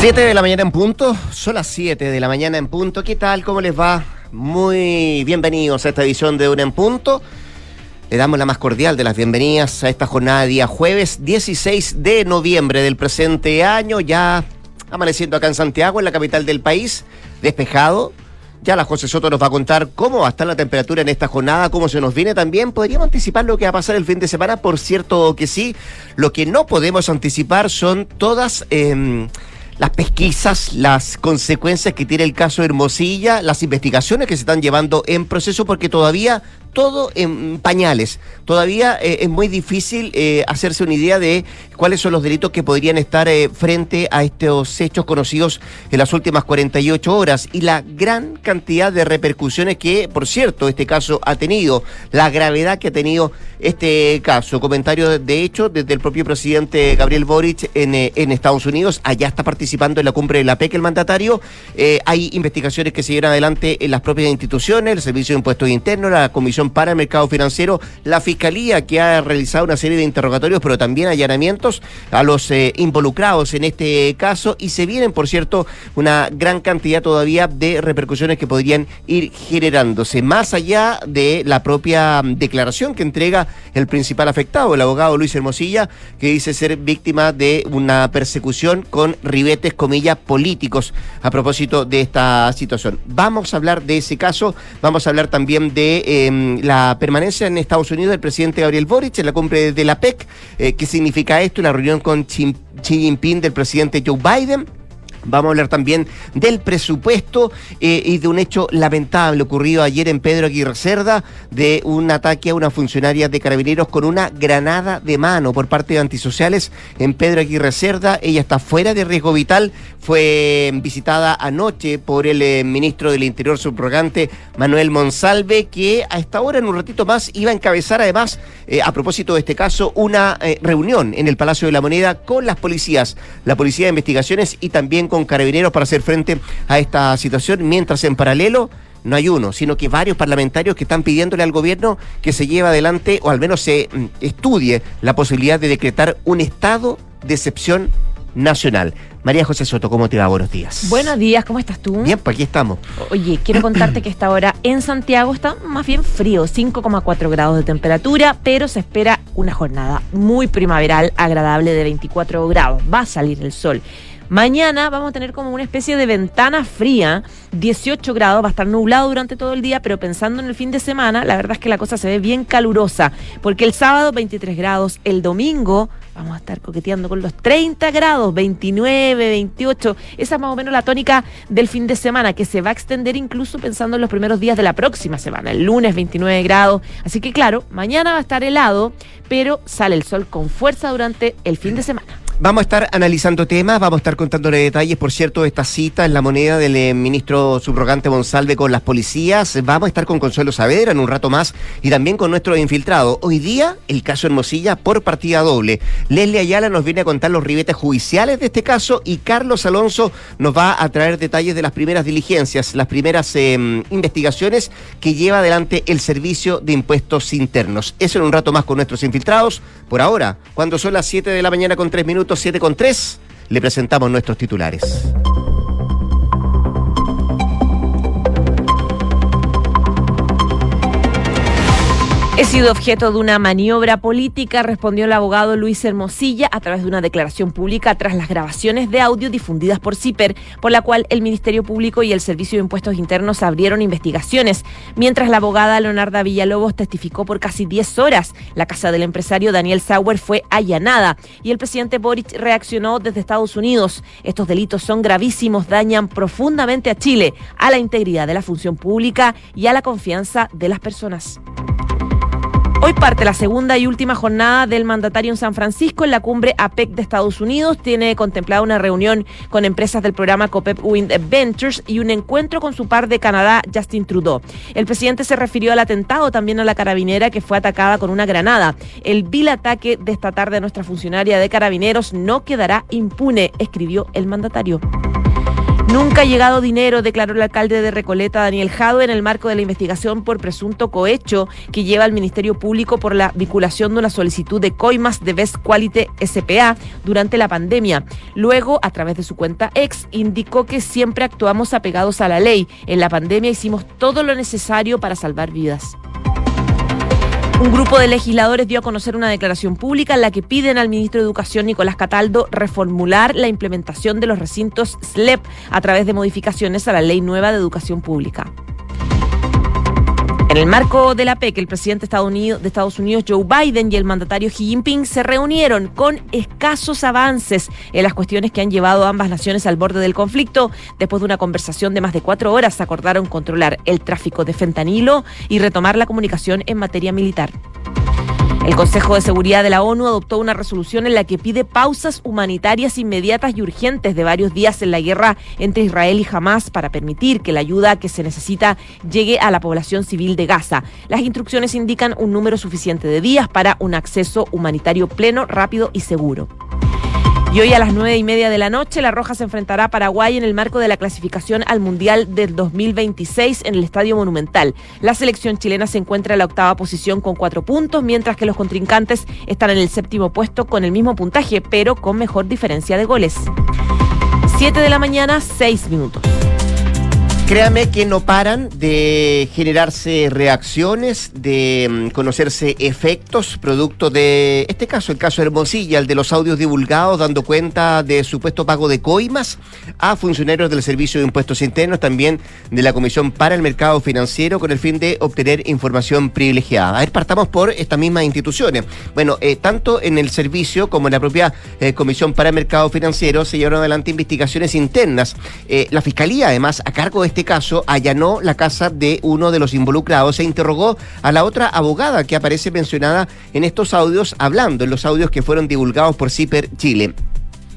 7 de la mañana en punto, son las 7 de la mañana en punto. ¿Qué tal? ¿Cómo les va? Muy bienvenidos a esta edición de Una en Punto. Le damos la más cordial de las bienvenidas a esta jornada día jueves 16 de noviembre del presente año, ya amaneciendo acá en Santiago, en la capital del país, despejado. Ya la José Soto nos va a contar cómo va a estar la temperatura en esta jornada, cómo se nos viene también. ¿Podríamos anticipar lo que va a pasar el fin de semana? Por cierto que sí. Lo que no podemos anticipar son todas... Eh, las pesquisas, las consecuencias que tiene el caso Hermosilla, las investigaciones que se están llevando en proceso, porque todavía todo en pañales. Todavía eh, es muy difícil eh, hacerse una idea de cuáles son los delitos que podrían estar eh, frente a estos hechos conocidos en las últimas 48 horas y la gran cantidad de repercusiones que, por cierto, este caso ha tenido, la gravedad que ha tenido este caso. Comentario de hecho desde el propio presidente Gabriel Boric en, en Estados Unidos, allá está participando en la cumbre de la PEC el mandatario. hay investigaciones que se llevan adelante en las propias instituciones, el Servicio de Impuestos Internos, la Comisión para el Mercado Financiero, la Fiscalía que ha realizado una serie de interrogatorios, pero también allanamientos a los eh, involucrados en este caso. Y se vienen, por cierto, una gran cantidad todavía de repercusiones que podrían ir generándose, más allá de la propia declaración que entrega el principal afectado, el abogado Luis Hermosilla, que dice ser víctima de una persecución con ribetes, comillas, políticos a propósito de esta situación. Vamos a hablar de ese caso, vamos a hablar también de... Em, la permanencia en Estados Unidos del presidente Gabriel Boric en la cumbre de la PEC. Eh, ¿Qué significa esto? La reunión con Xi Jinping del presidente Joe Biden Vamos a hablar también del presupuesto eh, y de un hecho lamentable ocurrido ayer en Pedro Aguirre Cerda, de un ataque a una funcionaria de carabineros con una granada de mano por parte de antisociales en Pedro Aguirre Cerda. Ella está fuera de riesgo vital, fue visitada anoche por el eh, ministro del Interior subrogante Manuel Monsalve, que a esta hora, en un ratito más, iba a encabezar además, eh, a propósito de este caso, una reunión en el Palacio de la Moneda con las policías, la Policía de Investigaciones y también con carabineros para hacer frente a esta situación, mientras en paralelo no hay uno, sino que varios parlamentarios que están pidiéndole al gobierno que se lleve adelante o al menos se mm, estudie la posibilidad de decretar un estado de excepción nacional. María José Soto, ¿cómo te va? Buenos días. Buenos días, ¿cómo estás tú? Bien, pues aquí estamos. Oye, quiero contarte que esta hora en Santiago está más bien frío, 5,4 grados de temperatura, pero se espera una jornada muy primaveral, agradable de 24 grados. Va a salir el sol. Mañana vamos a tener como una especie de ventana fría, 18 grados, va a estar nublado durante todo el día, pero pensando en el fin de semana, la verdad es que la cosa se ve bien calurosa, porque el sábado 23 grados, el domingo vamos a estar coqueteando con los 30 grados, 29, 28. Esa es más o menos la tónica del fin de semana, que se va a extender incluso pensando en los primeros días de la próxima semana. El lunes 29 grados. Así que claro, mañana va a estar helado, pero sale el sol con fuerza durante el fin de semana. Vamos a estar analizando temas, vamos a estar contándole detalles, por cierto, esta cita en la moneda del eh, ministro subrogante Monsalve con las policías. Vamos a estar con Consuelo Saavedra en un rato más y también con nuestro infiltrado. Hoy día, el caso Hermosilla por partida doble. Leslie Ayala nos viene a contar los ribetes judiciales de este caso y Carlos Alonso nos va a traer detalles de las primeras diligencias, las primeras em, investigaciones que lleva adelante el Servicio de Impuestos Internos. Eso en un rato más con nuestros infiltrados. Por ahora, cuando son las 7 de la mañana con 3 minutos, 7 con 3, le presentamos nuestros titulares. He sido objeto de una maniobra política, respondió el abogado Luis Hermosilla a través de una declaración pública tras las grabaciones de audio difundidas por CIPER, por la cual el Ministerio Público y el Servicio de Impuestos Internos abrieron investigaciones, mientras la abogada Leonarda Villalobos testificó por casi 10 horas. La casa del empresario Daniel Sauer fue allanada y el presidente Boric reaccionó desde Estados Unidos. Estos delitos son gravísimos, dañan profundamente a Chile, a la integridad de la función pública y a la confianza de las personas. Hoy parte la segunda y última jornada del mandatario en San Francisco en la cumbre APEC de Estados Unidos. Tiene contemplada una reunión con empresas del programa COPEP Wind Ventures y un encuentro con su par de Canadá, Justin Trudeau. El presidente se refirió al atentado también a la carabinera que fue atacada con una granada. El vil ataque de esta tarde a nuestra funcionaria de carabineros no quedará impune, escribió el mandatario. Nunca ha llegado dinero, declaró el alcalde de Recoleta, Daniel Jado, en el marco de la investigación por presunto cohecho que lleva al Ministerio Público por la vinculación de una solicitud de coimas de Best Quality SPA durante la pandemia. Luego, a través de su cuenta ex, indicó que siempre actuamos apegados a la ley. En la pandemia hicimos todo lo necesario para salvar vidas. Un grupo de legisladores dio a conocer una declaración pública en la que piden al ministro de Educación, Nicolás Cataldo, reformular la implementación de los recintos SLEP a través de modificaciones a la Ley Nueva de Educación Pública. En el marco de la PEC, el presidente de Estados Unidos, Joe Biden, y el mandatario Xi Jinping se reunieron con escasos avances en las cuestiones que han llevado a ambas naciones al borde del conflicto. Después de una conversación de más de cuatro horas, acordaron controlar el tráfico de fentanilo y retomar la comunicación en materia militar. El Consejo de Seguridad de la ONU adoptó una resolución en la que pide pausas humanitarias inmediatas y urgentes de varios días en la guerra entre Israel y Hamas para permitir que la ayuda que se necesita llegue a la población civil de Gaza. Las instrucciones indican un número suficiente de días para un acceso humanitario pleno, rápido y seguro. Y hoy a las nueve y media de la noche, La Roja se enfrentará a Paraguay en el marco de la clasificación al Mundial del 2026 en el Estadio Monumental. La selección chilena se encuentra en la octava posición con cuatro puntos, mientras que los contrincantes están en el séptimo puesto con el mismo puntaje, pero con mejor diferencia de goles. Siete de la mañana, seis minutos. Créame que no paran de generarse reacciones, de mm, conocerse efectos producto de este caso, el caso Hermosilla, el de los audios divulgados dando cuenta de supuesto pago de coimas a funcionarios del Servicio de Impuestos Internos, también de la Comisión para el Mercado Financiero, con el fin de obtener información privilegiada. A ver, partamos por estas mismas instituciones. Bueno, eh, tanto en el servicio como en la propia eh, Comisión para el Mercado Financiero se llevaron adelante investigaciones internas. Eh, la Fiscalía, además, a cargo de este caso, allanó la casa de uno de los involucrados e interrogó a la otra abogada que aparece mencionada en estos audios, hablando en los audios que fueron divulgados por CIPER Chile.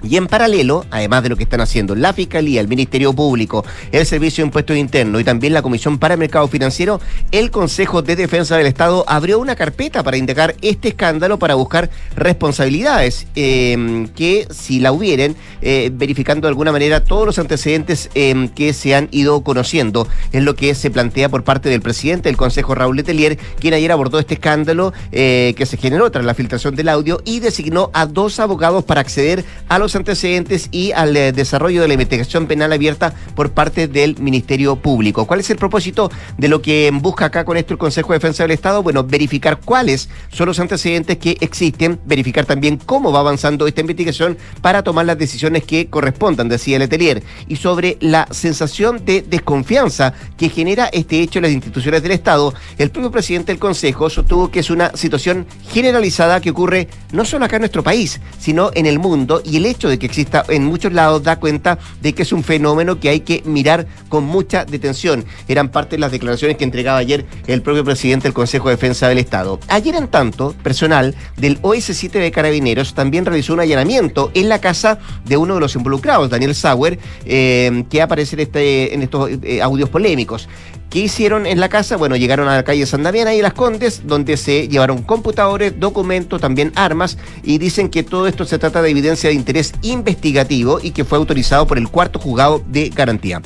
Y en paralelo, además de lo que están haciendo la Fiscalía, el Ministerio Público, el Servicio de Impuestos Internos y también la Comisión para el Mercado Financiero, el Consejo de Defensa del Estado abrió una carpeta para indagar este escándalo para buscar responsabilidades eh, que, si la hubieran, eh, verificando de alguna manera todos los antecedentes eh, que se han ido conociendo. Es lo que se plantea por parte del presidente del Consejo, Raúl Letelier, quien ayer abordó este escándalo que se generó tras la filtración del audio y designó a dos abogados para acceder a los antecedentes y al eh, desarrollo de la investigación penal abierta por parte del Ministerio Público. ¿Cuál es el propósito de lo que busca acá con esto el Consejo de Defensa del Estado? Bueno, verificar cuáles son los antecedentes que existen, verificar también cómo va avanzando esta investigación para tomar las decisiones que correspondan, decía Letelier, y sobre la sensación de desconfianza que genera este hecho en las instituciones del Estado, el propio presidente del Consejo sostuvo que es una situación generalizada que ocurre no solo acá en nuestro país, sino en el mundo, y el hecho de que exista en muchos lados da cuenta de que es un fenómeno que hay que mirar con mucha detención. Eran parte de las declaraciones que entregaba ayer el propio presidente del Consejo de Defensa del Estado. Ayer, en tanto, personal del OS7 de Carabineros también realizó un allanamiento en la casa de uno de los involucrados, Daniel Sauer, eh, que aparece en, este, en estos eh, audios polémicos. ¿Qué hicieron en la casa? Bueno, llegaron a la calle San Damián y Las Condes, donde se llevaron computadores, documentos, también armas, y dicen que todo esto se trata de evidencia de interés investigativo y que fue autorizado por el cuarto juzgado de garantía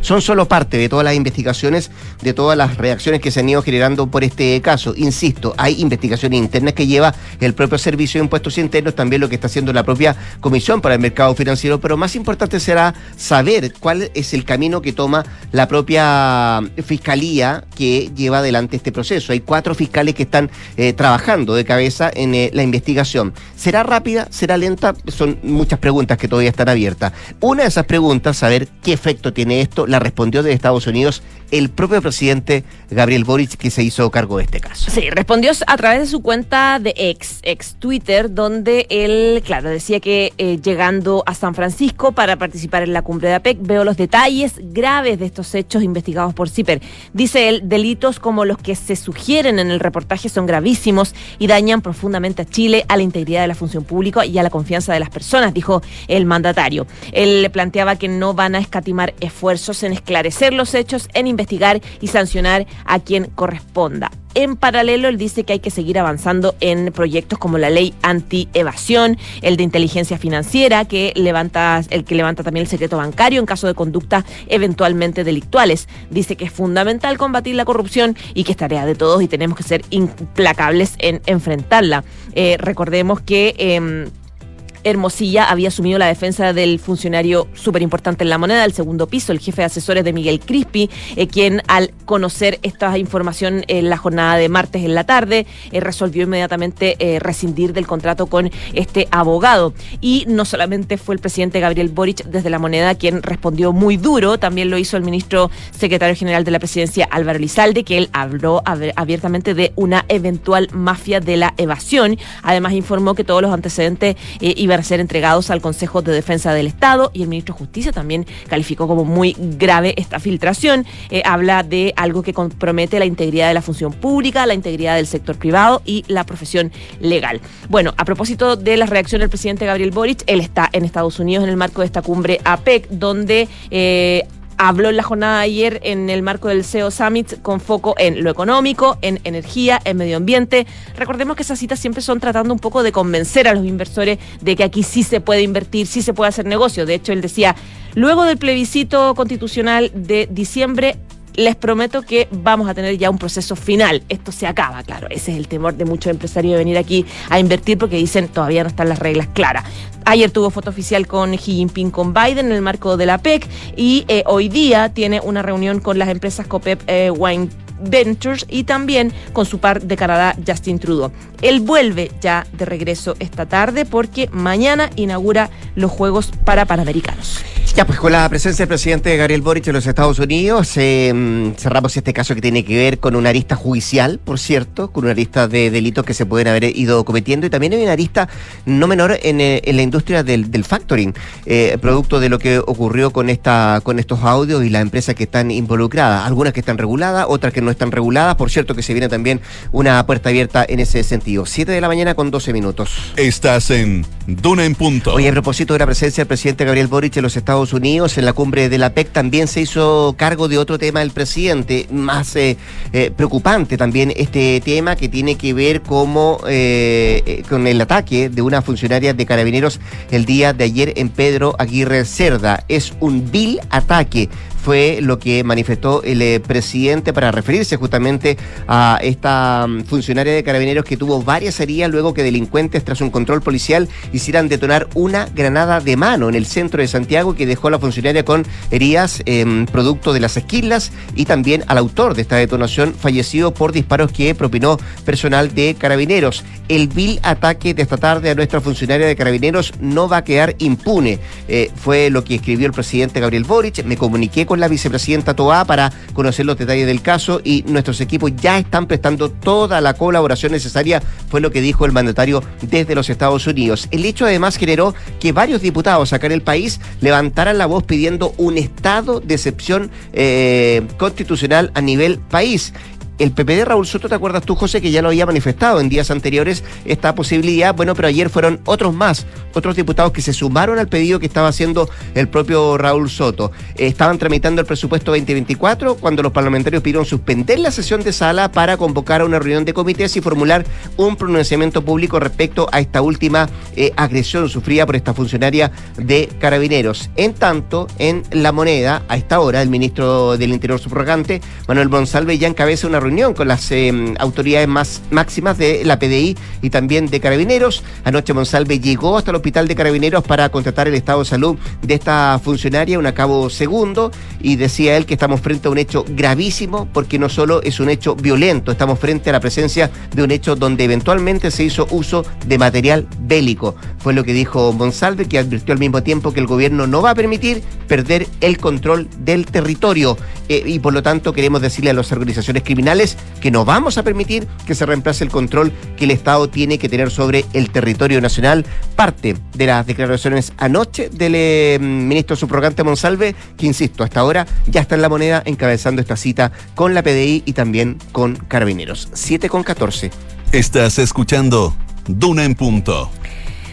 son solo parte de todas las investigaciones, de todas las reacciones que se han ido generando por este caso. Insisto, hay investigaciones internas que lleva el propio Servicio de Impuestos Internos, también lo que está haciendo la propia Comisión para el Mercado Financiero, pero más importante será saber cuál es el camino que toma la propia Fiscalía que lleva adelante este proceso. Hay cuatro fiscales que están eh, trabajando de cabeza en eh, la investigación. ¿Será rápida? ¿Será lenta? Son muchas preguntas que todavía están abiertas. Una de esas preguntas, saber qué efecto tiene esto, la respondió de Estados Unidos el propio presidente Gabriel Boric que se hizo cargo de este caso. Sí, respondió a través de su cuenta de ex, ex Twitter, donde él, claro, decía que eh, llegando a San Francisco para participar en la cumbre de APEC, veo los detalles graves de estos hechos investigados por CIPER. Dice él, delitos como los que se sugieren en el reportaje son gravísimos y dañan profundamente a Chile, a la integridad de la función pública y a la confianza de las personas, dijo el mandatario. Él planteaba que no van a escatimar esfuerzos en esclarecer los hechos, en y sancionar a quien corresponda. En paralelo, él dice que hay que seguir avanzando en proyectos como la ley anti-evasión, el de inteligencia financiera, que levanta, el que levanta también el secreto bancario en caso de conductas eventualmente delictuales. Dice que es fundamental combatir la corrupción y que es tarea de todos y tenemos que ser implacables en enfrentarla. Eh, recordemos que em, Hermosilla había asumido la defensa del funcionario súper importante en la moneda, el segundo piso, el jefe de asesores de Miguel Crispi, eh, quien al conocer esta información en la jornada de martes en la tarde, eh, resolvió inmediatamente eh, rescindir del contrato con este abogado. Y no solamente fue el presidente Gabriel Boric desde la moneda quien respondió muy duro, también lo hizo el ministro secretario general de la presidencia Álvaro Lizalde, que él habló abiertamente de una eventual mafia de la evasión. Además informó que todos los antecedentes iban a ser entregados al Consejo de Defensa del Estado y el ministro de Justicia también calificó como muy grave esta filtración. Eh, habla de algo que compromete la integridad de la función pública, la integridad del sector privado y la profesión legal. Bueno, a propósito de la reacción del presidente Gabriel Boric, él está en Estados Unidos en el marco de esta cumbre APEC, donde eh, habló en la jornada de ayer en el marco del CEO Summit con foco en lo económico, en energía, en medio ambiente. Recordemos que esas citas siempre son tratando un poco de convencer a los inversores de que aquí sí se puede invertir, sí se puede hacer negocio. De hecho, él decía, luego del plebiscito constitucional de diciembre, les prometo que vamos a tener ya un proceso final. Esto se acaba, claro. Ese es el temor de muchos empresarios de venir aquí a invertir porque dicen todavía no están las reglas claras. Ayer tuvo foto oficial con Xi Jinping con Biden en el marco de la PEC y eh, hoy día tiene una reunión con las empresas COPEP eh, Wine Ventures y también con su par de Canadá, Justin Trudeau. Él vuelve ya de regreso esta tarde porque mañana inaugura los Juegos para Panamericanos. Ya, pues con la presencia del presidente Gabriel Boric en los Estados Unidos, eh, cerramos este caso que tiene que ver con una arista judicial, por cierto, con una arista de delitos que se pueden haber ido cometiendo y también hay una arista no menor en, eh, la industria del, factoring, eh, producto de lo que ocurrió con, esta, con estos audios y las empresas que están involucradas, algunas que están reguladas, otras que no están reguladas, por cierto que se viene también una puerta abierta en ese sentido. Siete de la mañana con 12 minutos. Estás en Duna en Punto. Oye, a propósito de la presencia del presidente Gabriel Boric en los Estados Unidos, en la cumbre de la PEC también se hizo cargo de otro tema del presidente, más eh, eh, preocupante también este tema que tiene que ver como, eh, con el ataque de una funcionaria de carabineros el día de ayer en Pedro Aguirre Cerda. Es un vil ataque fue lo que manifestó el eh, presidente para referirse justamente a esta mm, funcionaria de carabineros que tuvo varias heridas luego que delincuentes tras un control policial hicieran detonar una granada de mano en el centro de Santiago que dejó a la funcionaria con heridas em, producto de las esquilas y también al autor de esta detonación fallecido por disparos que propinó personal de carabineros. El vil ataque de esta tarde a nuestra funcionaria de carabineros no va a quedar impune. Eh, fue lo que escribió el presidente Gabriel Boric. Me comuniqué con la vicepresidenta Toá para conocer los detalles del caso y nuestros equipos ya están prestando toda la colaboración necesaria, fue lo que dijo el mandatario desde los Estados Unidos. El hecho además generó que varios diputados acá en el país levantaran la voz pidiendo un estado de excepción eh, constitucional a nivel país el PPD Raúl Soto, ¿te acuerdas tú, José, que ya lo había manifestado en días anteriores esta posibilidad? Bueno, pero ayer fueron otros más, otros diputados que se sumaron al pedido que estaba haciendo el propio Raúl Soto. estaban tramitando el presupuesto 2024 cuando los parlamentarios pidieron suspender la sesión de sala para convocar a una reunión de comités y formular un pronunciamiento público respecto a esta última eh, agresión sufrida por esta funcionaria de carabineros. En tanto, en la moneda, a esta hora, el ministro del Interior subrogante, Manuel Monsalve, ya encabeza una reunión reunión con las em, autoridades más máximas de la PDI y también de Carabineros. Anoche Monsalve llegó hasta el hospital de Carabineros para contratar el estado de salud de esta funcionaria, un acabo segundo, y decía él que estamos frente a un hecho gravísimo porque no solo es un hecho violento, estamos frente a la presencia de un hecho donde eventualmente se hizo uso de material bélico. Fue lo que dijo Monsalve, que advirtió al mismo tiempo que el gobierno no va a permitir perder el control del territorio eh, y por lo tanto queremos decirle a las organizaciones criminales que no vamos a permitir que se reemplace el control que el Estado tiene que tener sobre el territorio nacional. Parte de las declaraciones anoche del eh, ministro subrogante Monsalve, que insisto, hasta ahora ya está en la moneda encabezando esta cita con la PDI y también con Carabineros. 7 con 14. Estás escuchando Duna en Punto.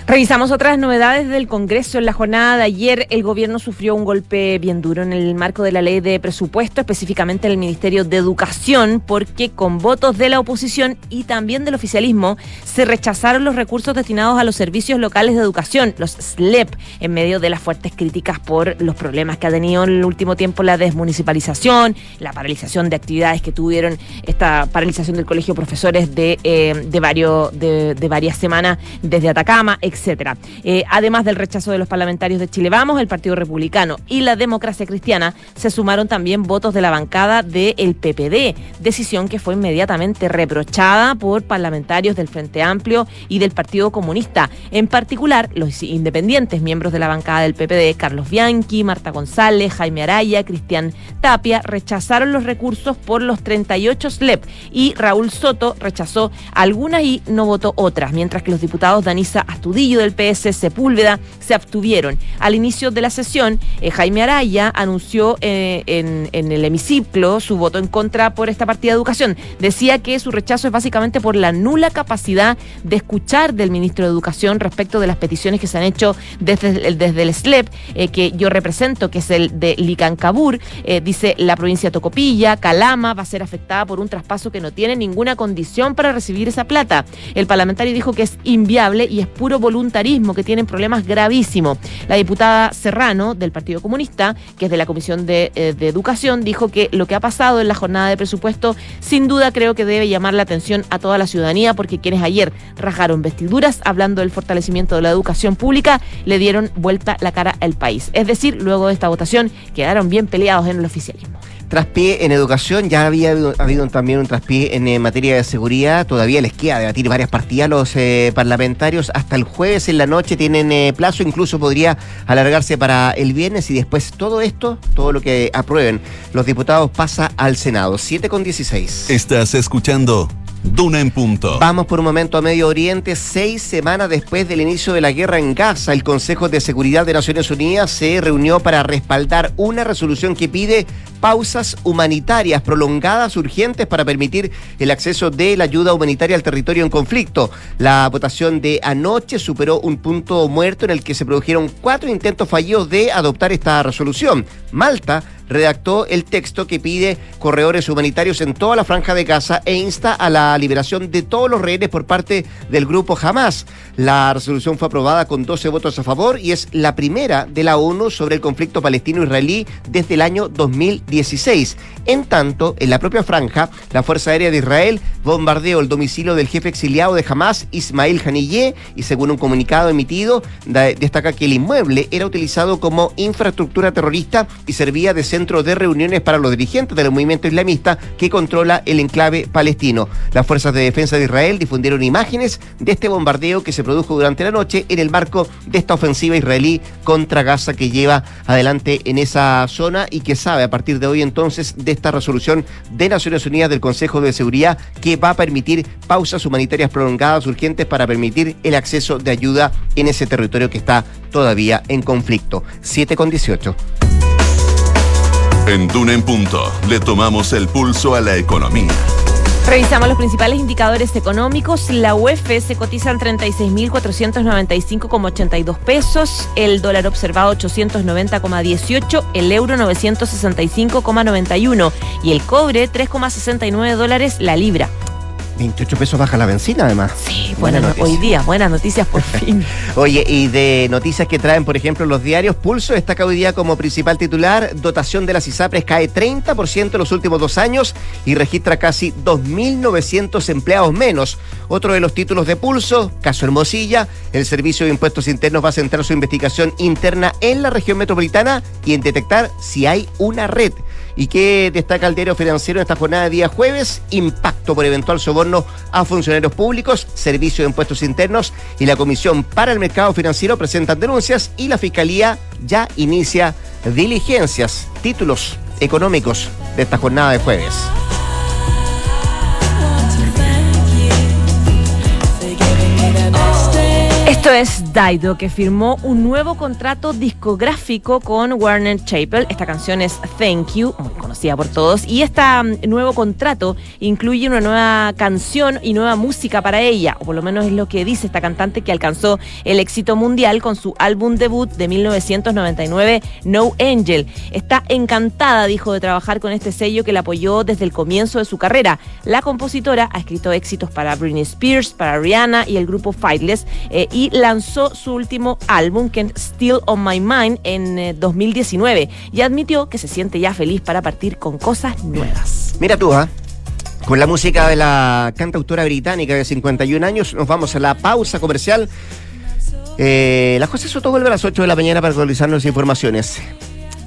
Revisamos otras novedades del Congreso. En la jornada de ayer, el gobierno sufrió un golpe bien duro en el marco de la ley de presupuesto, específicamente en el Ministerio de Educación, porque con votos de la oposición y también del oficialismo se rechazaron los recursos destinados a los servicios locales de educación, los SLEP, en medio de las fuertes críticas por los problemas que ha tenido en el último tiempo la desmunicipalización, la paralización de actividades que tuvieron, esta paralización del Colegio de Profesores de, eh, de, varios, de, de varias semanas desde Atacama, etcétera. Eh, además del rechazo de los parlamentarios de Chile Vamos, el Partido Republicano y la Democracia Cristiana, se sumaron también votos de la bancada del PPD, decisión que fue inmediatamente reprochada por parlamentarios del Frente Amplio y del Partido Comunista. En particular, los independientes miembros de la bancada del PPD, Carlos Bianchi, Marta González, Jaime Araya, Cristian Tapia, rechazaron los recursos por los 38 SLEP y Raúl Soto rechazó algunas y no votó otras, mientras que los diputados Danisa Astudillo del PS Sepúlveda se abstuvieron. Al inicio de la sesión, eh, Jaime Araya anunció eh, en, el hemiciclo su voto en contra por esta partida de educación. Decía que su rechazo es básicamente por la nula capacidad de escuchar del ministro de Educación respecto de las peticiones que se han hecho desde, desde el SLEP, eh, que yo represento, que es el de Licancabur. dice la provincia de Tocopilla, Calama va a ser afectada por un traspaso que no tiene ninguna condición para recibir esa plata. El parlamentario dijo que es inviable y es puro voluntarismo, que tienen problemas gravísimos. La diputada Serrano, del Partido Comunista, que es de la Comisión de, eh, de, Educación, dijo que lo que ha pasado en la jornada de presupuesto, sin duda creo que debe llamar la atención a toda la ciudadanía, porque quienes ayer rajaron vestiduras hablando del fortalecimiento de la educación pública, le dieron vuelta la cara al país. Es decir, luego de esta votación, quedaron bien peleados en el oficialismo traspié en educación, ya había habido, también un traspié en eh, materia de seguridad, todavía les queda debatir varias partidas los eh, parlamentarios, hasta el jueves en la noche tienen eh, plazo, incluso podría alargarse para el viernes y después todo esto, todo lo que aprueben los diputados pasa al Senado, 7 con 16. Estás escuchando Duna en punto. Vamos por un momento a Medio Oriente. Seis semanas después del inicio de la guerra en Gaza, el Consejo de Seguridad de Naciones Unidas se reunió para respaldar una resolución que pide pausas humanitarias prolongadas urgentes para permitir el acceso de la ayuda humanitaria al territorio en conflicto. La votación de anoche superó un punto muerto en el que se produjeron cuatro intentos fallidos de adoptar esta resolución. Malta redactó el texto que pide corredores humanitarios en toda la franja de Gaza e insta a la liberación de todos los rehenes por parte del grupo Hamas. La resolución fue aprobada con 12 votos a favor y es la primera de la ONU sobre el conflicto palestino-israelí desde el año 2016. En tanto, en la propia franja, la Fuerza Aérea de Israel bombardeó el domicilio del jefe exiliado de Hamas, Ismail Haniyeh, y según un comunicado emitido, destaca que el inmueble era utilizado como infraestructura terrorista y servía de centro de reuniones para los dirigentes del movimiento islamista que controla el enclave palestino. Las fuerzas de defensa de Israel difundieron imágenes de este bombardeo que se produjo durante la noche en el marco de esta ofensiva israelí contra Gaza que lleva adelante en esa zona y que sabe a partir de hoy entonces de esta resolución de Naciones Unidas del Consejo de Seguridad que va a permitir pausas humanitarias prolongadas urgentes para permitir el acceso de ayuda en ese territorio que está todavía en conflicto. 7 con 18. En Duna en Punto le tomamos el pulso a la economía. Revisamos los principales indicadores económicos. La UEF se cotiza en 36.495,82 pesos, el dólar observado 890,18, el euro 965,91 y el cobre 3,69 dólares la libra. 28 pesos baja la benzina, además. Sí, buena no, hoy día, buenas noticias por fin. Oye, y de noticias que traen, por ejemplo, los diarios, Pulso destaca hoy día como principal titular, dotación de las ISAPRES cae 30% en los últimos dos años y registra casi 2.900 empleados menos. Otro de los títulos de Pulso, caso Hermosilla, el Servicio de Impuestos Internos va a centrar su investigación interna en la región metropolitana y en detectar si hay una red. ¿Y qué destaca el diario financiero en esta jornada de día jueves? Impacto por eventual soborno a funcionarios públicos, Servicio de Impuestos Internos y la Comisión para el Mercado Financiero presentan denuncias y la Fiscalía ya inicia diligencias. Títulos económicos de esta jornada de jueves. Esto es Daido, que firmó un nuevo contrato discográfico con Warner Chappell. Esta canción es Thank You, muy conocida por todos. Y este nuevo contrato incluye una nueva canción y nueva música para ella, o por lo menos es lo que dice esta cantante que alcanzó el éxito mundial con su álbum debut de 1999, No Angel. Está encantada, dijo, de trabajar con este sello que la apoyó desde el comienzo de su carrera. La compositora ha escrito éxitos para Britney Spears, para Rihanna y el grupo Fightless. Eh, y lanzó su último álbum, que Still on My Mind, en 2019 eh, y admitió que se siente ya feliz para partir con cosas nuevas. Mira tú, ¿ah? Con la música de la cantautora británica de 51 años, nos vamos a la pausa comercial. Eh, la José Soto vuelve a las 8 de la mañana para actualizarnos informaciones.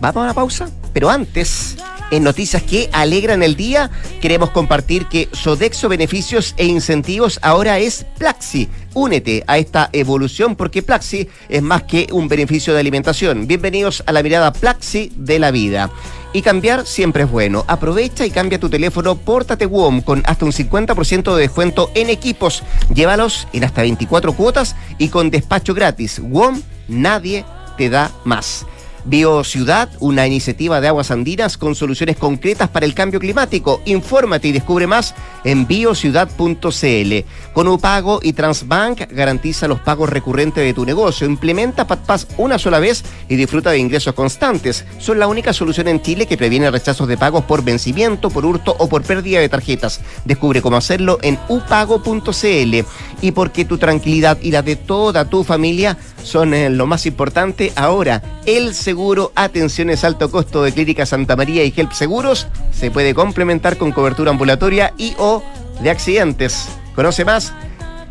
Vamos a la pausa, pero antes en noticias que alegran el día, queremos compartir que Sodexo Beneficios e Incentivos ahora es Plaxi. Únete a esta evolución porque Plaxi es más que un beneficio de alimentación. Bienvenidos a la mirada Plaxi de la vida. Y cambiar siempre es bueno. Aprovecha y cambia tu teléfono Pórtate WOM con hasta un 50% de descuento en equipos. Llévalos en hasta 24 cuotas y con despacho gratis. WOM, nadie te da más. BioCiudad, una iniciativa de aguas andinas con soluciones concretas para el cambio climático. Infórmate y descubre más en biociudad.cl. Con Upago y Transbank garantiza los pagos recurrentes de tu negocio. Implementa PatPass una sola vez y disfruta de ingresos constantes. Son la única solución en Chile que previene rechazos de pagos por vencimiento, por hurto o por pérdida de tarjetas. Descubre cómo hacerlo en upago.cl. Y porque tu tranquilidad y la de toda tu familia son lo más importante, ahora el seguro atenciones alto costo de Clínica Santa María y Help Seguros, se puede complementar con cobertura ambulatoria y o de accidentes. Conoce más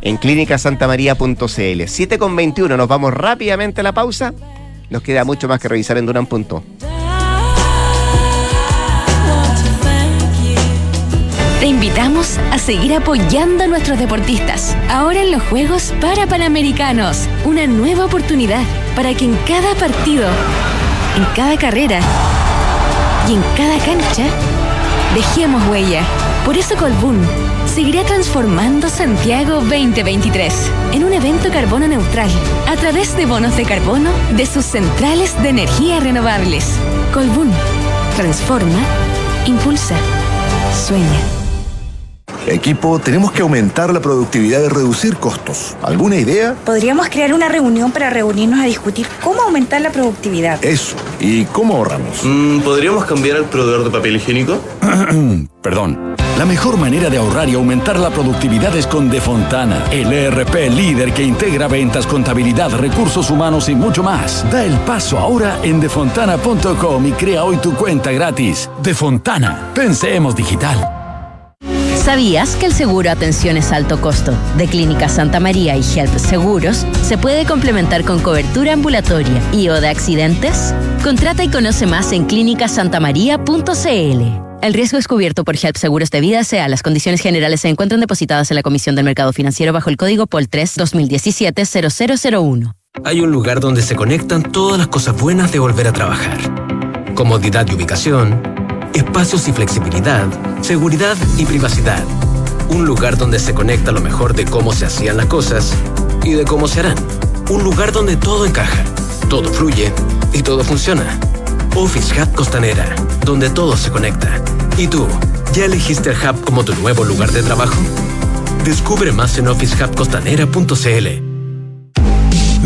en clínicasantamaría.cl. 7 con 21, nos vamos rápidamente a la pausa. Nos queda mucho más que revisar en Duran. Punto. Te invitamos a seguir apoyando a nuestros deportistas. Ahora en los Juegos para Panamericanos, una nueva oportunidad para que en cada partido, en cada carrera y en cada cancha dejemos huella. Por eso Colbún seguirá transformando Santiago 2023 en un evento carbono neutral a través de bonos de carbono de sus centrales de energía renovables. Colbún transforma, impulsa, sueña. Equipo, tenemos que aumentar la productividad y reducir costos. ¿Alguna idea? Podríamos crear una reunión para reunirnos a discutir cómo aumentar la productividad. Eso. ¿Y cómo ahorramos? Mm, ¿Podríamos cambiar el proveedor de papel higiénico? Perdón. La mejor manera de ahorrar y aumentar la productividad es con Defontana, el ERP líder que integra ventas, contabilidad, recursos humanos y mucho más. Da el paso ahora en defontana.com y crea hoy tu cuenta gratis. Defontana, pensemos digital. ¿Sabías que el seguro Atenciones Alto Costo de Clínica Santa María y Health Seguros se puede complementar con cobertura ambulatoria y o de accidentes? Contrata y conoce más en clínicasantamaría.cl. El riesgo es cubierto por Health Seguros de Vida sea Las condiciones generales se encuentran depositadas en la Comisión del Mercado Financiero bajo el código POL 3 2017 0001. Hay un lugar donde se conectan todas las cosas buenas de volver a trabajar. Comodidad y ubicación espacios y flexibilidad, seguridad y privacidad. Un lugar donde se conecta lo mejor de cómo se hacían las cosas y de cómo se harán. Un lugar donde todo encaja, todo fluye y todo funciona. Office Hub Costanera, donde todo se conecta. ¿Y tú, ya elegiste el Hub como tu nuevo lugar de trabajo? Descubre más en officehubcostanera.cl.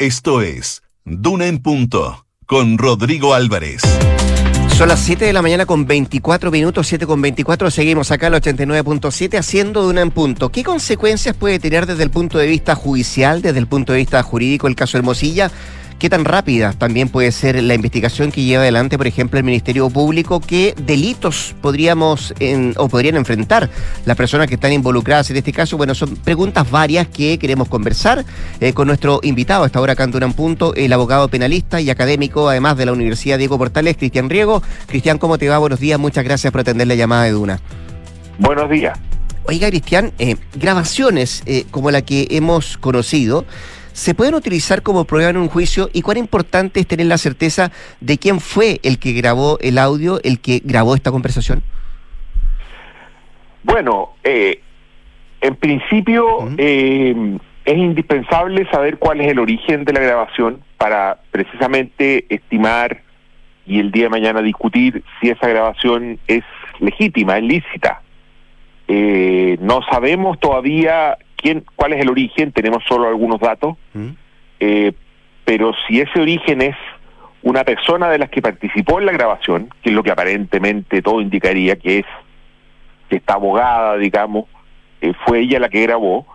Esto es Duna en Punto con Rodrigo Álvarez. Son las 7 de la mañana con 24 minutos, 7 con 24. Seguimos acá al 89.7 haciendo de una en punto. ¿Qué consecuencias puede tener desde el punto de vista judicial, desde el punto de vista jurídico el caso Hermosilla? ¿Qué tan rápida también puede ser la investigación que lleva adelante, por ejemplo, el Ministerio Público? ¿Qué delitos podríamos o podrían enfrentar las personas que están involucradas en este caso? Bueno, son preguntas varias que queremos conversar eh, con nuestro invitado, hasta ahora acá en Punto, el abogado penalista y académico, además de la Universidad Diego Portales, Cristian Riego. Cristian, ¿cómo te va? Buenos días, muchas gracias por atender la llamada de Duna. Buenos días. Oiga, Cristian, eh, grabaciones eh, como la que hemos conocido se pueden utilizar como prueba en un juicio y cuán importante es tener la certeza de quién fue el que grabó el audio, el que grabó esta conversación? Bueno, eh, en principio eh, es indispensable saber cuál es el origen de la grabación para precisamente estimar y el día de mañana discutir si esa grabación es legítima, es lícita. Eh, no sabemos todavía quién, cuál es el origen, tenemos solo algunos datos, mm. eh, pero si ese origen es una persona de las que participó en la grabación, que es lo que aparentemente todo indicaría que es, que está abogada, digamos, eh, fue ella la que grabó,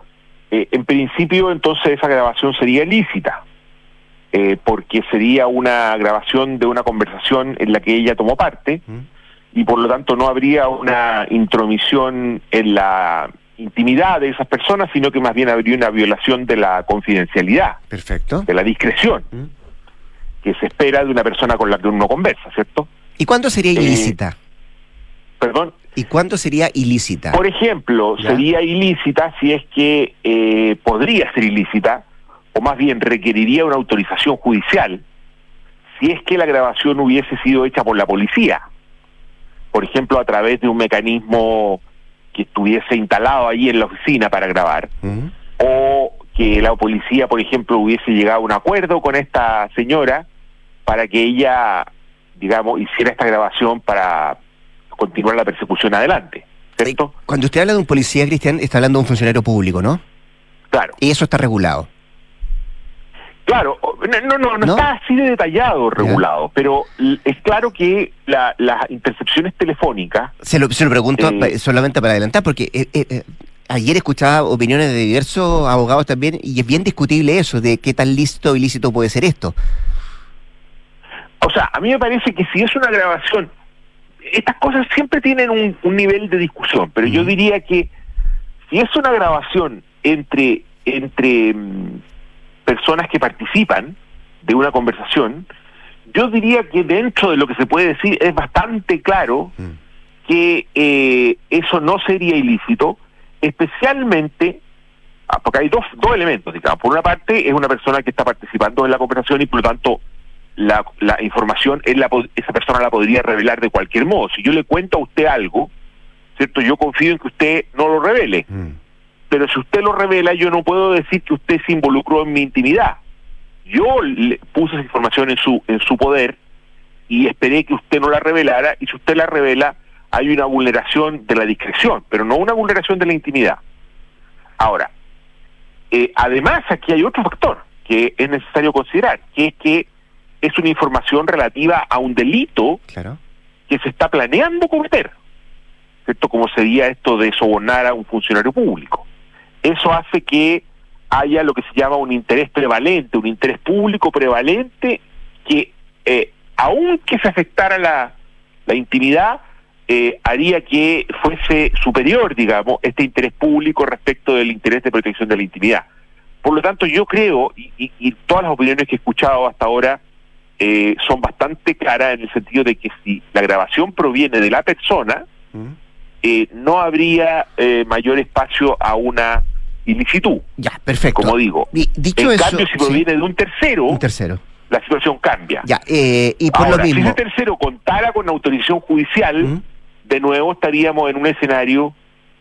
eh, en principio entonces esa grabación sería ilícita, porque sería una grabación de una conversación en la que ella tomó parte, mm. y por lo tanto no habría una intromisión en la intimidad de esas personas, sino que más bien habría una violación de la confidencialidad. Perfecto. De la discreción mm. que se espera de una persona con la que uno conversa, ¿cierto? ¿Y cuándo sería eh, ilícita? Perdón. ¿Y cuándo sería ilícita? Por ejemplo, sería ilícita si es que eh, podría ser ilícita, o más bien requeriría una autorización judicial, si es que la grabación hubiese sido hecha por la policía. Por ejemplo, a través de un mecanismo que estuviese instalado ahí en la oficina para grabar, o que la policía, por ejemplo, hubiese llegado a un acuerdo con esta señora para que ella, digamos, hiciera esta grabación para continuar la persecución adelante. ¿Cierto? Cuando usted habla de un policía, Cristian, está hablando de un funcionario público, ¿no? Claro. Y eso está regulado. Claro, no, no, no, está así de detallado regulado, pero es claro que las intercepciones telefónicas... Se lo, se lo pregunto eh, solamente para adelantar, porque eh, eh, ayer escuchaba opiniones de diversos abogados también, y es bien discutible eso, de qué tan lícito o ilícito puede ser esto. O sea, a mí me parece que si es una grabación, estas cosas siempre tienen un, nivel de discusión, pero yo diría que si es una grabación entre... entre mm, personas que participan de una conversación, yo diría que dentro de lo que se puede decir es bastante claro mm. que eh, eso no sería ilícito, especialmente ah, porque hay dos, dos elementos, digamos. Por una parte, es una persona que está participando en la conversación y por lo tanto la, la información la, esa persona la podría revelar de cualquier modo. Si yo le cuento a usted algo, ¿cierto? Yo confío en que usted no lo revele. Mm pero si usted lo revela, yo no puedo decir que usted se involucró en mi intimidad. Yo le puse esa información en su, en su poder y esperé que usted no la revelara, y si usted la revela, hay una vulneración de la discreción, pero no una vulneración de la intimidad. Ahora, eh, además aquí hay otro factor que es necesario considerar, que es que es una información relativa a un delito que se está planeando cometer, ¿cierto? Como sería esto de sobornar a un funcionario público eso hace que haya lo que se llama un interés prevalente, un interés público prevalente que, eh, aunque se afectara la, la intimidad, eh, haría que fuese superior, digamos, este interés público respecto del interés de protección de la intimidad. Por lo tanto, yo creo, y, y, todas las opiniones que he escuchado hasta ahora eh, son bastante claras en el sentido de que si la grabación proviene de la persona, eh, no habría eh, mayor espacio a una ilicitud. Ya, perfecto. Como digo. dicho en cambio, si proviene de un tercero, un tercero, la situación cambia. Ya, eh, y por lo mismo. Si ese tercero contara con autorización judicial, de nuevo estaríamos en un escenario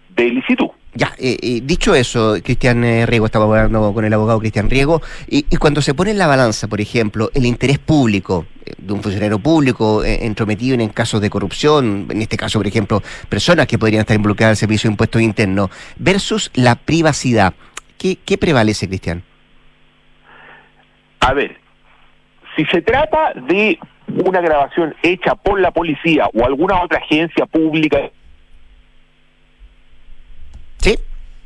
de ilicitud. Ya, eh, eh, dicho eso, Cristian eh, Riego, estaba hablando con el abogado Cristian Riego, y, cuando se pone en la balanza, por ejemplo, el interés público de un funcionario público entrometido en, casos de corrupción, en este caso, por ejemplo, personas que podrían estar involucradas en el servicio de impuestos internos, versus la privacidad, ¿qué, qué prevalece, Cristian? A ver, si se trata de una grabación hecha por la policía o alguna otra agencia pública. Sí,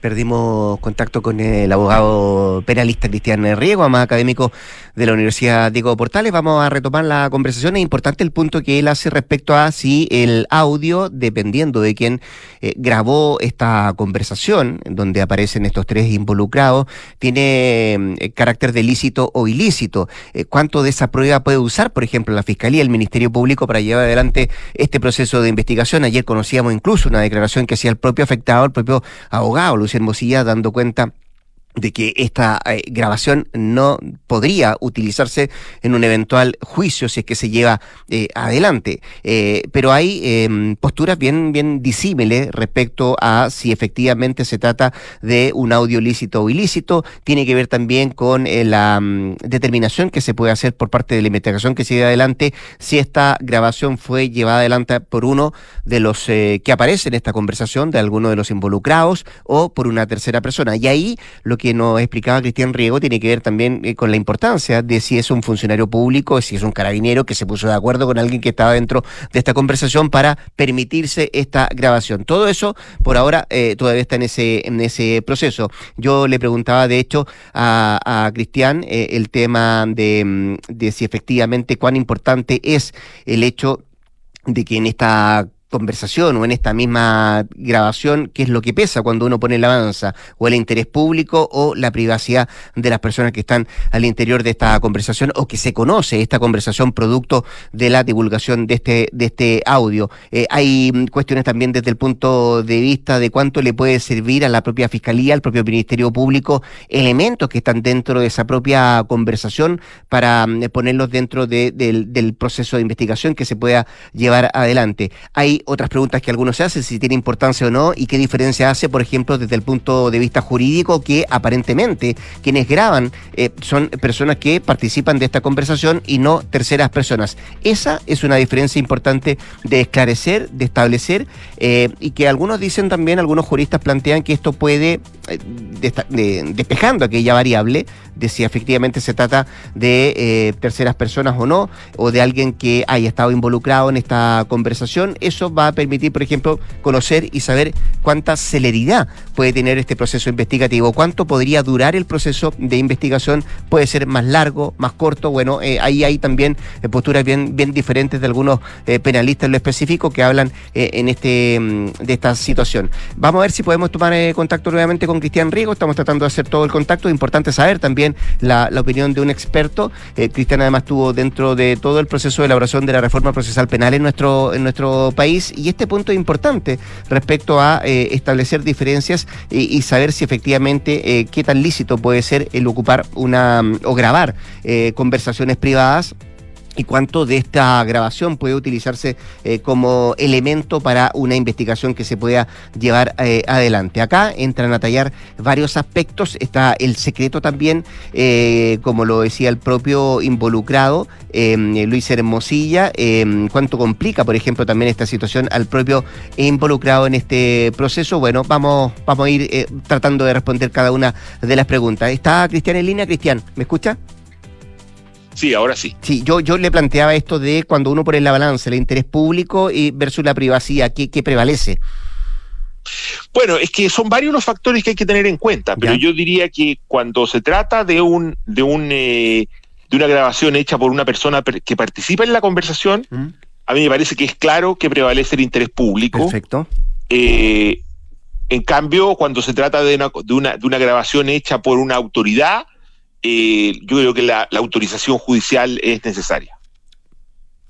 Perdimos contacto con el abogado penalista Cristian Riego, más académico de la Universidad Diego Portales. Vamos a retomar la conversación. Es importante el punto que él hace respecto a si el audio, dependiendo de quién eh, grabó esta conversación, donde aparecen estos tres involucrados, tiene eh, carácter de lícito o ilícito. Eh, ¿Cuánto de esa prueba puede usar, por ejemplo, la Fiscalía, el Ministerio Público para llevar adelante este proceso de investigación? Ayer conocíamos incluso una declaración que hacía el propio afectado, el propio abogado, Hermosilla, dando cuenta de que esta eh, grabación no podría utilizarse en un eventual juicio si es que se lleva eh, adelante. Eh, pero hay em, posturas bien, bien disímiles respecto a si efectivamente se trata de un audio lícito o ilícito. Tiene que ver también con la mm, determinación que se puede hacer por parte de la investigación que lleva adelante si esta grabación fue llevada adelante por uno de los que aparece en esta conversación, de alguno de los involucrados o por una tercera persona. Y ahí lo que nos explicaba Cristian Riego tiene que ver también eh, con la importancia de si es un funcionario público, si es un carabinero que se puso de acuerdo con alguien que estaba dentro de esta conversación para permitirse esta grabación. Todo eso por ahora eh, todavía está en ese, en ese proceso. Yo le preguntaba de hecho a, Cristian eh, el tema de, mm, de si efectivamente cuán importante es el hecho de que en esta conversación o en esta misma grabación qué es lo que pesa cuando uno pone la avanza o el interés público o la privacidad de las personas que están al interior de esta conversación o que se conoce esta conversación producto de la divulgación de este de este audio eh, hay cuestiones también desde el punto de vista de cuánto le puede servir a la propia fiscalía al propio ministerio público elementos que están dentro de esa propia conversación para mm, ponerlos dentro del, del proceso de investigación que se pueda llevar adelante. Hay otras preguntas que algunos se hacen, si tiene importancia o no, y qué diferencia hace, por ejemplo, desde el punto de vista jurídico, que aparentemente quienes graban eh, son personas que participan de esta conversación y no terceras personas. Esa es una diferencia importante de esclarecer, de establecer, eh, y que algunos dicen también, algunos juristas plantean que esto puede, eh, despejando aquella variable, de si efectivamente se trata de terceras personas o no, o de alguien que haya estado involucrado en esta conversación, eso va a permitir, por ejemplo, conocer y saber cuánta celeridad puede tener este proceso investigativo, cuánto podría durar el proceso de investigación, puede ser más largo, más corto. Bueno, eh, ahí hay también eh, posturas bien, bien diferentes de algunos eh, penalistas en lo específico que hablan en este mm, de esta situación. Vamos a ver si podemos tomar contacto nuevamente con Cristian Riego. Estamos tratando de hacer todo el contacto. Importante saber también la, la opinión de un experto. Cristian además estuvo dentro de todo el proceso de elaboración de la reforma procesal penal en nuestro, en nuestro país y este punto es importante respecto a eh, establecer diferencias y, saber si efectivamente eh, qué tan lícito puede ser el ocupar una o grabar eh, conversaciones privadas y cuánto de esta grabación puede utilizarse eh, como elemento para una investigación que se pueda llevar eh, adelante. Acá entran a tallar varios aspectos, está el secreto también, eh, como lo decía el propio involucrado, Luis Hermosilla, cuánto complica, por ejemplo, también esta situación al propio involucrado en este proceso. Bueno, vamos, vamos a ir tratando de responder cada una de las preguntas. ¿Está Cristian en línea? Cristian, ¿me escucha? Sí, ahora sí. Sí, yo, yo le planteaba esto de cuando uno pone en la balanza el interés público y versus la privacidad, ¿qué, prevalece? Bueno, es que son varios los factores que hay que tener en cuenta, pero yo diría que cuando se trata de un de un eh, de una grabación hecha por una persona que participa en la conversación, mm. a mí me parece que es claro que prevalece el interés público. Perfecto. Eh, en cambio, cuando se trata de una, de una, de una grabación hecha por una autoridad, eh, yo creo que la, autorización judicial es necesaria.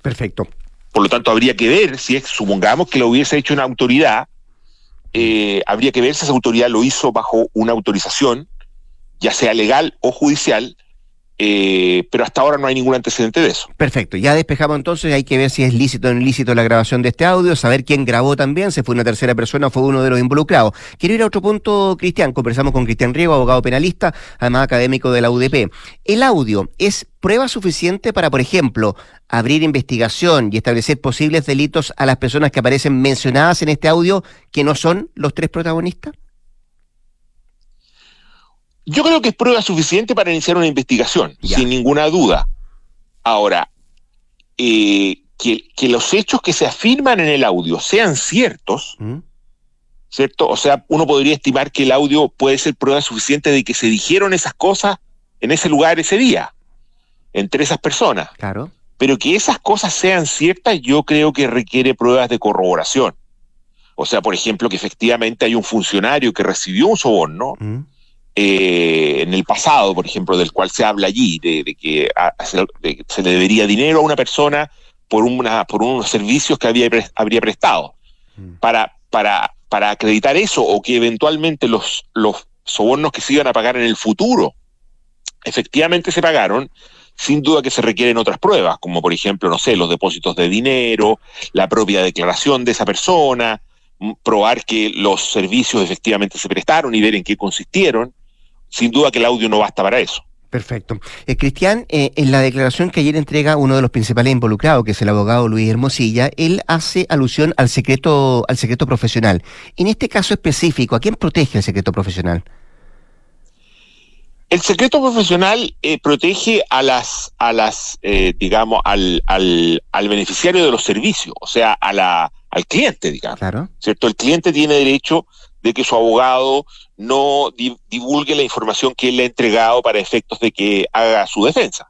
Perfecto. Por lo tanto, habría que ver si es, supongamos que lo hubiese hecho una autoridad, eh, habría que ver si esa autoridad lo hizo bajo una autorización, ya sea legal o judicial, eh, pero hasta ahora no hay ningún antecedente de eso. Perfecto, ya despejamos entonces, hay que ver si es lícito o no ilícito la grabación de este audio, saber quién grabó también, si fue una tercera persona o fue uno de los involucrados. Quiero ir a otro punto, Cristian, conversamos con Cristian Riego, abogado penalista, además académico de la UDP. ¿El audio es prueba suficiente para, por ejemplo, abrir investigación y establecer posibles delitos a las personas que aparecen mencionadas en este audio que no son los tres protagonistas? Yo creo que es prueba suficiente para iniciar una investigación, sin ninguna duda. Ahora, eh, que, que los hechos que se afirman en el audio sean ciertos, ¿cierto? O sea, uno podría estimar que el audio puede ser prueba suficiente de que se dijeron esas cosas en ese lugar ese día, entre esas personas. Claro. Pero que esas cosas sean ciertas, yo creo que requiere pruebas de corroboración. O sea, por ejemplo, que efectivamente hay un funcionario que recibió un soborno eh, en el pasado, por ejemplo, del cual se habla allí, de, que se le debería dinero a una persona por, una, por unos servicios que había, habría prestado. Para, para, para acreditar eso o que eventualmente los, los sobornos que se iban a pagar en el futuro efectivamente se pagaron, sin duda que se requieren otras pruebas, como por ejemplo, no sé, los depósitos de dinero, la propia declaración de esa persona, probar que los servicios efectivamente se prestaron y ver en qué consistieron. Sin duda que el audio no basta para eso. Perfecto. Eh, Cristian, eh, en la declaración que ayer entrega uno de los principales involucrados, que es el abogado Luis Hermosilla, él hace alusión al secreto, al secreto profesional. En este caso específico, ¿a quién protege el secreto profesional? El secreto profesional eh, protege a las, a las, eh, digamos, al, al, al, beneficiario de los servicios, o sea, a la, al cliente, digamos. Claro. ¿Cierto? El cliente tiene derecho de que su abogado no divulgue la información que él le ha entregado para efectos de que haga su defensa.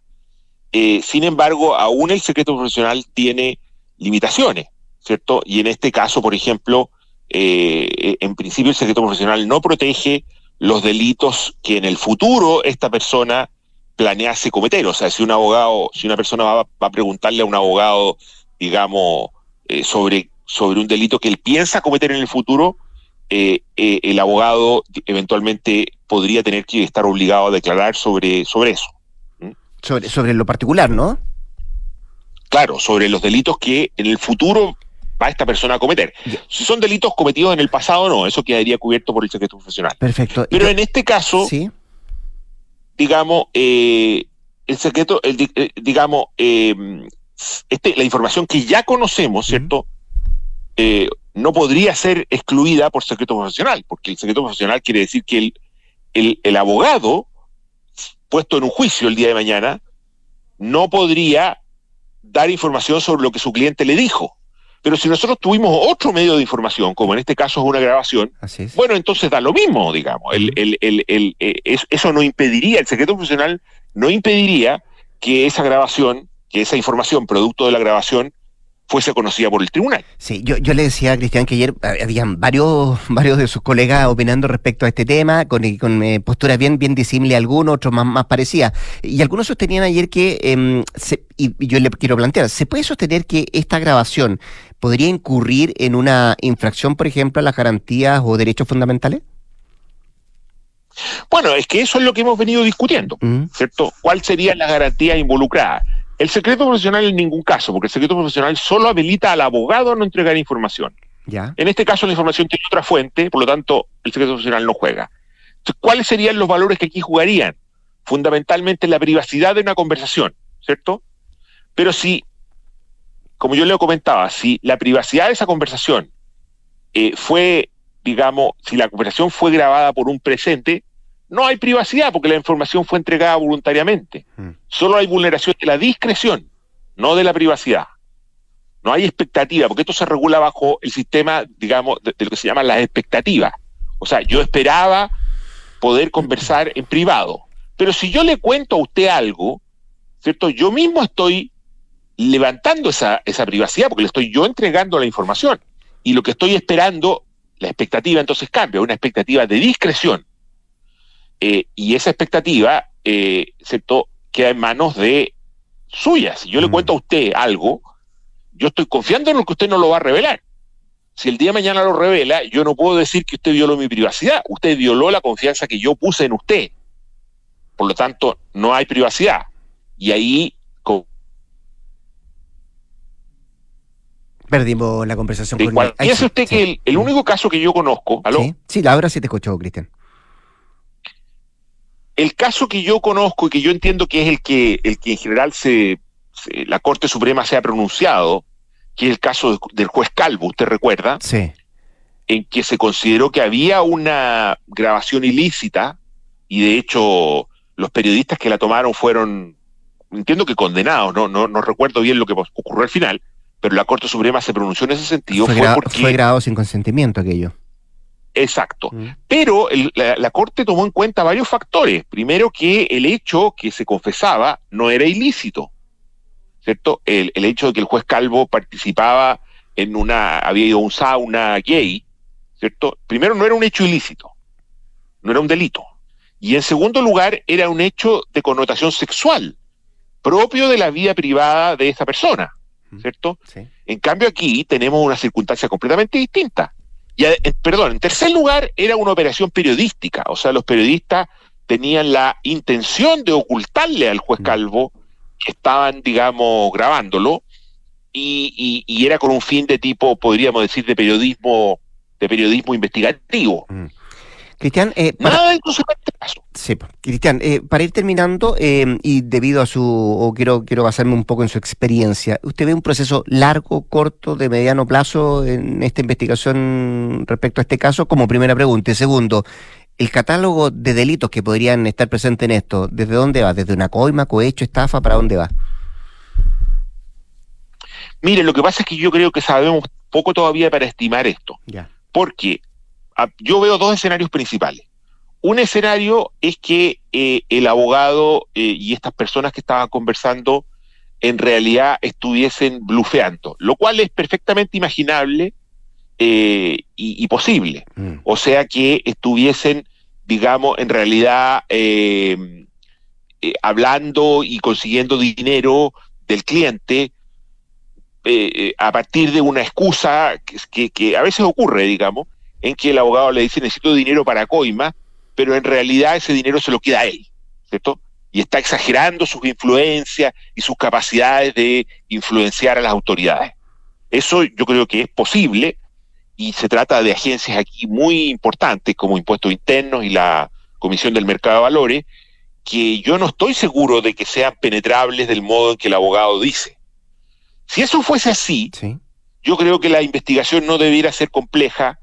Eh, sin embargo, aún el secreto profesional tiene limitaciones, ¿cierto? Y en este caso, por ejemplo, en principio el secreto profesional no protege los delitos que en el futuro esta persona planease cometer. O sea, si un abogado, si una persona va, a preguntarle a un abogado, digamos, eh, sobre, sobre un delito que él piensa cometer en el futuro, eh, eh, el abogado eventualmente podría tener que estar obligado a declarar sobre, sobre eso. Sobre, sobre lo particular, ¿no? Claro, sobre los delitos que en el futuro va esta persona a cometer. Si son delitos cometidos en el pasado, no, eso quedaría cubierto por el secreto profesional. Perfecto. Pero en este caso, digamos, eh, el secreto, el, eh, digamos, eh, este, la información que ya conocemos, ¿cierto? No podría ser excluida por secreto profesional, porque el secreto profesional quiere decir que el, el, el abogado, puesto en un juicio el día de mañana, no podría dar información sobre lo que su cliente le dijo. Pero si nosotros tuvimos otro medio de información, como en este caso es una grabación, bueno, entonces da lo mismo, digamos. El, el, el, eh, eso no impediría, el secreto profesional no impediría que esa grabación, que esa información producto de la grabación, fuese conocida por el tribunal. Sí, yo, yo le decía a Cristian que ayer habían varios, varios de sus colegas opinando respecto a este tema, con, con eh, posturas bien, bien disímiles algunos, otros más, más parecidas. Y algunos sostenían ayer que, em, y yo le quiero plantear, ¿se puede sostener que esta grabación podría incurrir en una infracción, por ejemplo, a las garantías o derechos fundamentales? Bueno, es que eso es lo que hemos venido discutiendo, mm. ¿cierto? ¿Cuál sería la garantía involucrada? El secreto profesional en ningún caso, porque el secreto profesional solo habilita al abogado a no entregar información. Ya. En este caso la información tiene otra fuente, por lo tanto el secreto profesional no juega. Entonces, ¿cuáles serían los valores que aquí jugarían? Fundamentalmente la privacidad de una conversación, ¿cierto? Pero si como yo le comentaba, si la privacidad de esa conversación eh, fue, digamos, si la conversación fue grabada por un presente, no hay privacidad porque la información fue entregada voluntariamente. Mm. Solo hay vulneración de la discreción, no de la privacidad. No hay expectativa, porque esto se regula bajo el sistema, digamos, de, lo que se llama las expectativas. O sea, yo esperaba poder conversar en privado. Pero si yo le cuento a usted algo, ¿cierto? Yo mismo estoy levantando esa, esa privacidad, porque le estoy yo entregando la información. Y lo que estoy esperando, la expectativa entonces cambia, una expectativa de discreción. Eh, y esa expectativa, eh, queda en manos de suyas. Si yo le mm. cuento a usted algo, yo estoy confiando en lo que usted no lo va a revelar. Si el día de mañana lo revela, yo no puedo decir que usted violó mi privacidad. Usted violó la confianza que yo puse en usted. Por lo tanto, no hay privacidad. Y ahí Perdimos la conversación con él. Fíjese usted que el, único caso que yo conozco. ¿aló? Sí, sí, ahora sí te escucho, Cristian. El caso que yo conozco y que yo entiendo que es el que, el que en general se, la Corte Suprema se ha pronunciado, que es el caso del juez Calvo, ¿usted recuerda? Sí. En que se consideró que había una grabación ilícita y de hecho los periodistas que la tomaron fueron entiendo que condenados, no, no, no recuerdo bien lo que ocurrió al final, pero la Corte Suprema se pronunció en ese sentido. Fue, fue, porque... fue grabado sin consentimiento aquello. Exacto. Mm. Pero el, la, la, Corte tomó en cuenta varios factores. Primero que el hecho que se confesaba no era ilícito, ¿cierto? El, el hecho de que el juez Calvo participaba en una, había ido a un sauna gay, ¿cierto? Primero no era un hecho ilícito, no era un delito. Y en segundo lugar era un hecho de connotación sexual, propio de la vida privada de esa persona, ¿cierto? Sí. En cambio aquí tenemos una circunstancia completamente distinta. Y, eh, perdón, en tercer lugar era una operación periodística, o sea, los periodistas tenían la intención de ocultarle al juez Calvo que estaban, digamos, grabándolo, y, y, y, era con un fin de tipo, podríamos decir, de periodismo, de periodismo investigativo. Mm. Cristian, eh, para... Este. Sí, Cristian, eh, para ir terminando, eh, y debido a su, o quiero, quiero basarme un poco en su experiencia, ¿usted ve un proceso largo, corto, de mediano plazo en esta investigación respecto a este caso? Como primera pregunta. Y segundo, el catálogo de delitos que podrían estar presentes en esto, ¿desde dónde va? ¿Desde una coima, cohecho, estafa? ¿Para dónde va? Mire, lo que pasa es que yo creo que sabemos poco todavía para estimar esto. Ya. Porque yo veo dos escenarios principales. Un escenario es que eh, el abogado eh, y estas personas que estaban conversando en realidad estuviesen blufeando, lo cual es perfectamente imaginable eh, y, y, posible. Mm. O sea que estuviesen, digamos, en realidad hablando y consiguiendo dinero del cliente a partir de una excusa que, que, que, a veces ocurre, digamos, en que el abogado le dice necesito dinero para coima, pero en realidad ese dinero se lo queda a él, ¿cierto? Y está exagerando sus influencias y sus capacidades de influenciar a las autoridades. Eso yo creo que es posible y se trata de agencias aquí muy importantes como Impuestos Internos y la Comisión del Mercado de Valores, que yo no estoy seguro de que sean penetrables del modo en que el abogado dice. Si eso fuese así, sí. yo creo que la investigación no debiera ser compleja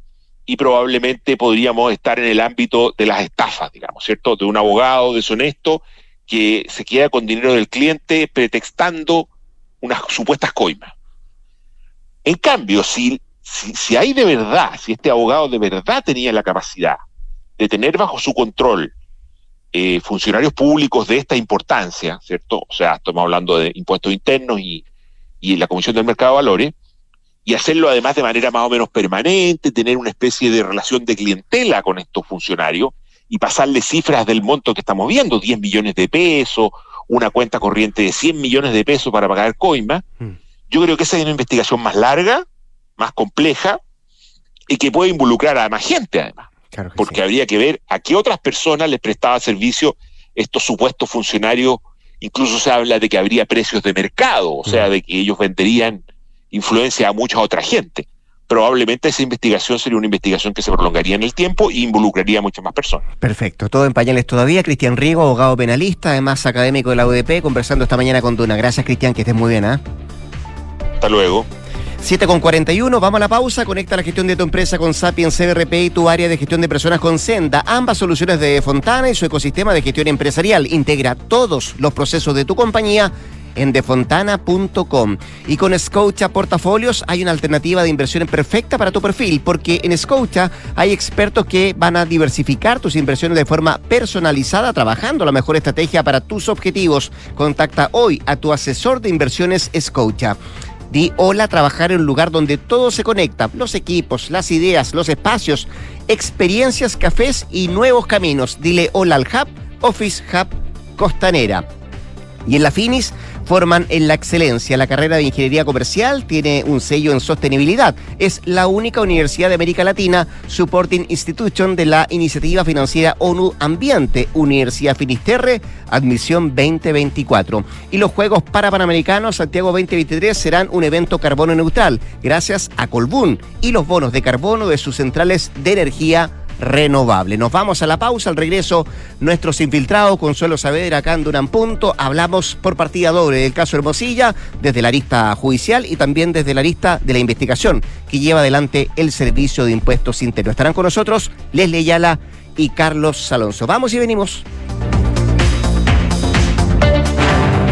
y probablemente podríamos estar en el ámbito de las estafas, digamos, ¿cierto? De un abogado deshonesto que se queda con dinero del cliente pretextando unas supuestas coimas. En cambio, si, si, hay de verdad, si este abogado de verdad tenía la capacidad de tener bajo su control eh, funcionarios públicos de esta importancia, ¿cierto? O sea, estamos hablando de impuestos internos y y la Comisión del Mercado de Valores, y hacerlo además de manera más o menos permanente, tener una especie de relación de clientela con estos funcionarios y pasarle cifras del monto que estamos viendo, 10 millones de pesos, una cuenta corriente de 100 millones de pesos para pagar coima. Mm. Yo creo que esa es una investigación más larga, más compleja y que puede involucrar a más gente además. Claro porque sí. habría que ver a qué otras personas les prestaba servicio estos supuestos funcionarios Incluso se habla de que habría precios de mercado, o sea, de que ellos venderían influencia a mucha otra gente. Probablemente esa investigación sería una investigación que se prolongaría en el tiempo e involucraría a muchas más personas. Perfecto, todo en pañales todavía. Cristian Riego, abogado penalista, además académico de la UDP, conversando esta mañana con Duna. Gracias, Cristian, que estés muy bien. ¿eh? Hasta luego. 7 con 41, vamos a la pausa. Conecta la gestión de tu empresa con Sapiens CRP y tu área de gestión de personas con Senda. Ambas soluciones de Fontana y su ecosistema de gestión empresarial. Integra todos los procesos de tu compañía en defontana.com. Y con Scotia Portafolios hay una alternativa de inversión perfecta para tu perfil, porque en Scotia hay expertos que van a diversificar tus inversiones de forma personalizada, trabajando la mejor estrategia para tus objetivos. Contacta hoy a tu asesor de inversiones Scotia. Di hola trabajar en un lugar donde todo se conecta, los equipos, las ideas, los espacios, experiencias, cafés y nuevos caminos. Dile hola al Hub, Office Hub Costanera. Y en la Finis forman en la excelencia. La carrera de ingeniería comercial tiene un sello en sostenibilidad. Es la única universidad de América Latina supporting institution de la iniciativa financiera ONU Ambiente, Universidad Finisterre, admisión 2024. Y los Juegos Parapanamericanos Santiago 2023 serán un evento carbono neutral, gracias a Colbún y los bonos de carbono de sus centrales de energía renovable. Nos vamos a la pausa, al regreso nuestros infiltrados, Consuelo Saavedra, acá en Duran Punto, hablamos por partida doble del caso Hermosilla, desde la lista judicial y también desde la lista de la investigación que lleva adelante el Servicio de Impuestos Internos. Estarán con nosotros Leslie Yala y Carlos Alonso. Vamos y venimos.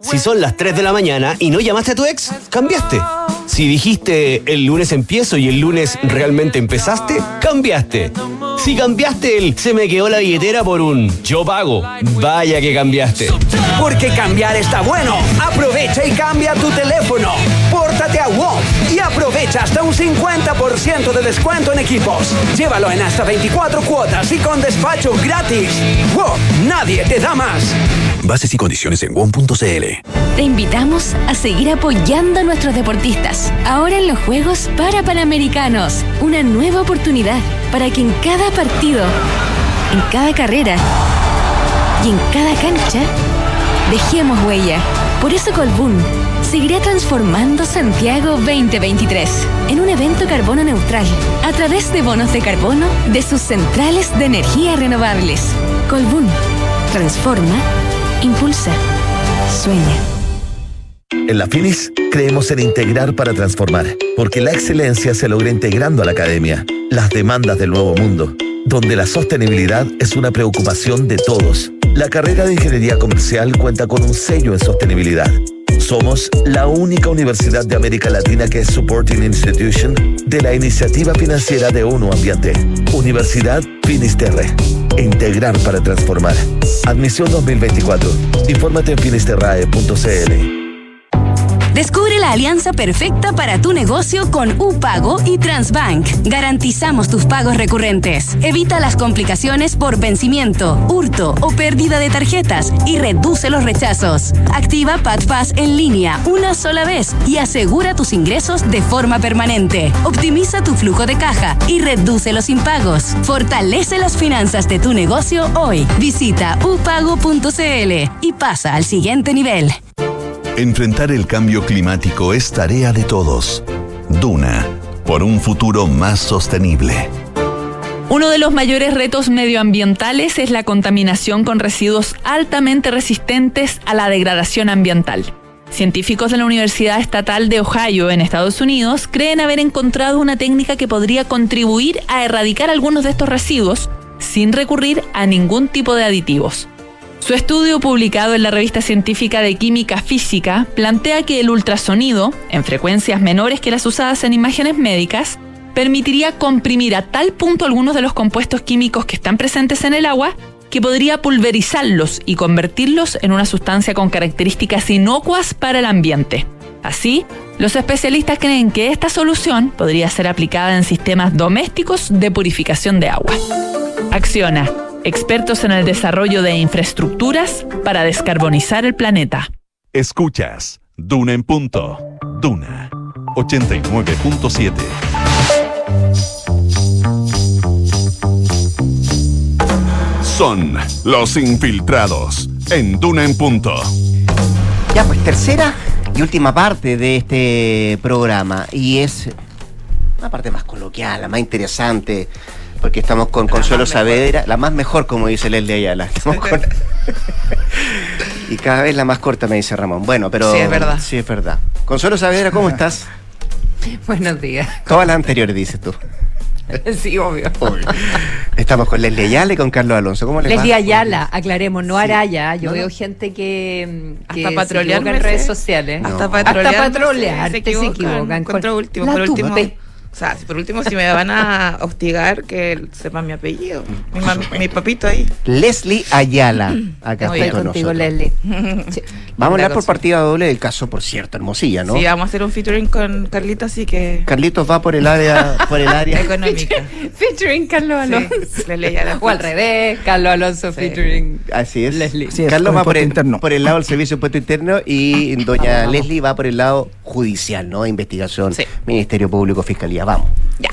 Si son las 3 de la mañana y no llamaste a tu ex, cambiaste. Si dijiste el lunes empiezo y el lunes realmente empezaste, cambiaste. Si cambiaste el se me quedó la billetera por un yo pago, vaya que cambiaste. Porque cambiar está bueno. Aprovecha y cambia tu teléfono. Pórtate a WOM y aprovecha hasta un 50% de descuento en equipos. Llévalo en hasta 24 cuotas y con despacho gratis. WOM, nadie te da más. Bases y condiciones en WOM.cl. Te invitamos a seguir apoyando a nuestros deportistas. Ahora en los Juegos para Panamericanos, una nueva oportunidad para que en cada partido, en cada carrera y en cada cancha dejemos huella. Por eso Colbún seguirá transformando Santiago 2023 en un evento carbono neutral a través de bonos de carbono de sus centrales de energía renovables. Colbún transforma, impulsa, sueña. En la Finis creemos en integrar para transformar, porque la excelencia se logra integrando a la academia, las demandas del nuevo mundo, donde la sostenibilidad es una preocupación de todos. La carrera de Ingeniería Comercial cuenta con un sello en sostenibilidad. Somos la única universidad de América Latina que es Supporting Institution de la Iniciativa Financiera de ONU Ambiente. Universidad Finisterre. Integrar para transformar. Admisión 2024. Infórmate en finisterrae.cl. Descubre la alianza perfecta para tu negocio con UPago y Transbank. Garantizamos tus pagos recurrentes. Evita las complicaciones por vencimiento, hurto o pérdida de tarjetas y reduce los rechazos. Activa PatPass en línea una sola vez y asegura tus ingresos de forma permanente. Optimiza tu flujo de caja y reduce los impagos. Fortalece las finanzas de tu negocio hoy. Visita upago.cl y pasa al siguiente nivel. Enfrentar el cambio climático es tarea de todos. Duna, por un futuro más sostenible. Uno de los mayores retos medioambientales es la contaminación con residuos altamente resistentes a la degradación ambiental. Científicos de la Universidad Estatal de Ohio en Estados Unidos creen haber encontrado una técnica que podría contribuir a erradicar algunos de estos residuos sin recurrir a ningún tipo de aditivos. Su estudio publicado en la revista científica de Química Física plantea que el ultrasonido, en frecuencias menores que las usadas en imágenes médicas, permitiría comprimir a tal punto algunos de los compuestos químicos que están presentes en el agua que podría pulverizarlos y convertirlos en una sustancia con características inocuas para el ambiente. Así, los especialistas creen que esta solución podría ser aplicada en sistemas domésticos de purificación de agua. Acciona expertos en el desarrollo de infraestructuras para descarbonizar el planeta. Escuchas Duna en punto. Duna 89.7. Son los infiltrados en Duna en punto. Ya, pues tercera y última parte de este programa. Y es una parte más coloquial, la más interesante porque estamos con Consuelo Saavedra, la más mejor, como dice Leslie Ayala. Estamos con- y cada vez la más corta, me dice Ramón. Bueno, pero. Sí, es verdad. Sí, es verdad. Consuelo Saavedra, ¿cómo estás? Buenos días. Todas las anteriores, dices tú. Sí, obvio. Estamos con Leslie Ayala y con Carlos Alonso. ¿Cómo les Leslie va? Ayala, aclaremos, no Araya. Yo No, no. veo gente que, que Hasta se equivoca en redes sociales. Hasta No. patrolear. Hasta patrolear, te se equivocan. Encuentro Con- último, la por último. tupe. O sea, si por último, si me van a hostigar, que sepan mi apellido. Mi, mam- mi papito ahí. Leslie Ayala, acá Muy está bien. con Contigo, nosotros. Leslie. Vamos a hablar por partida doble del caso, por cierto, Hermosilla, ¿no? Sí, vamos a hacer un featuring con Carlita, así que. Carlitos va por el área, por el área. Económica. Featuring Carlos Alonso. Sí, Leslie Ayala. O al revés, Carlos Alonso featuring. Así es. Leslie. Carlos va por el, por el lado del servicio de impuesto interno y doña Leslie va por el lado judicial, ¿no? Investigación, Ministerio Público, Fiscalía. Vamos. Ya.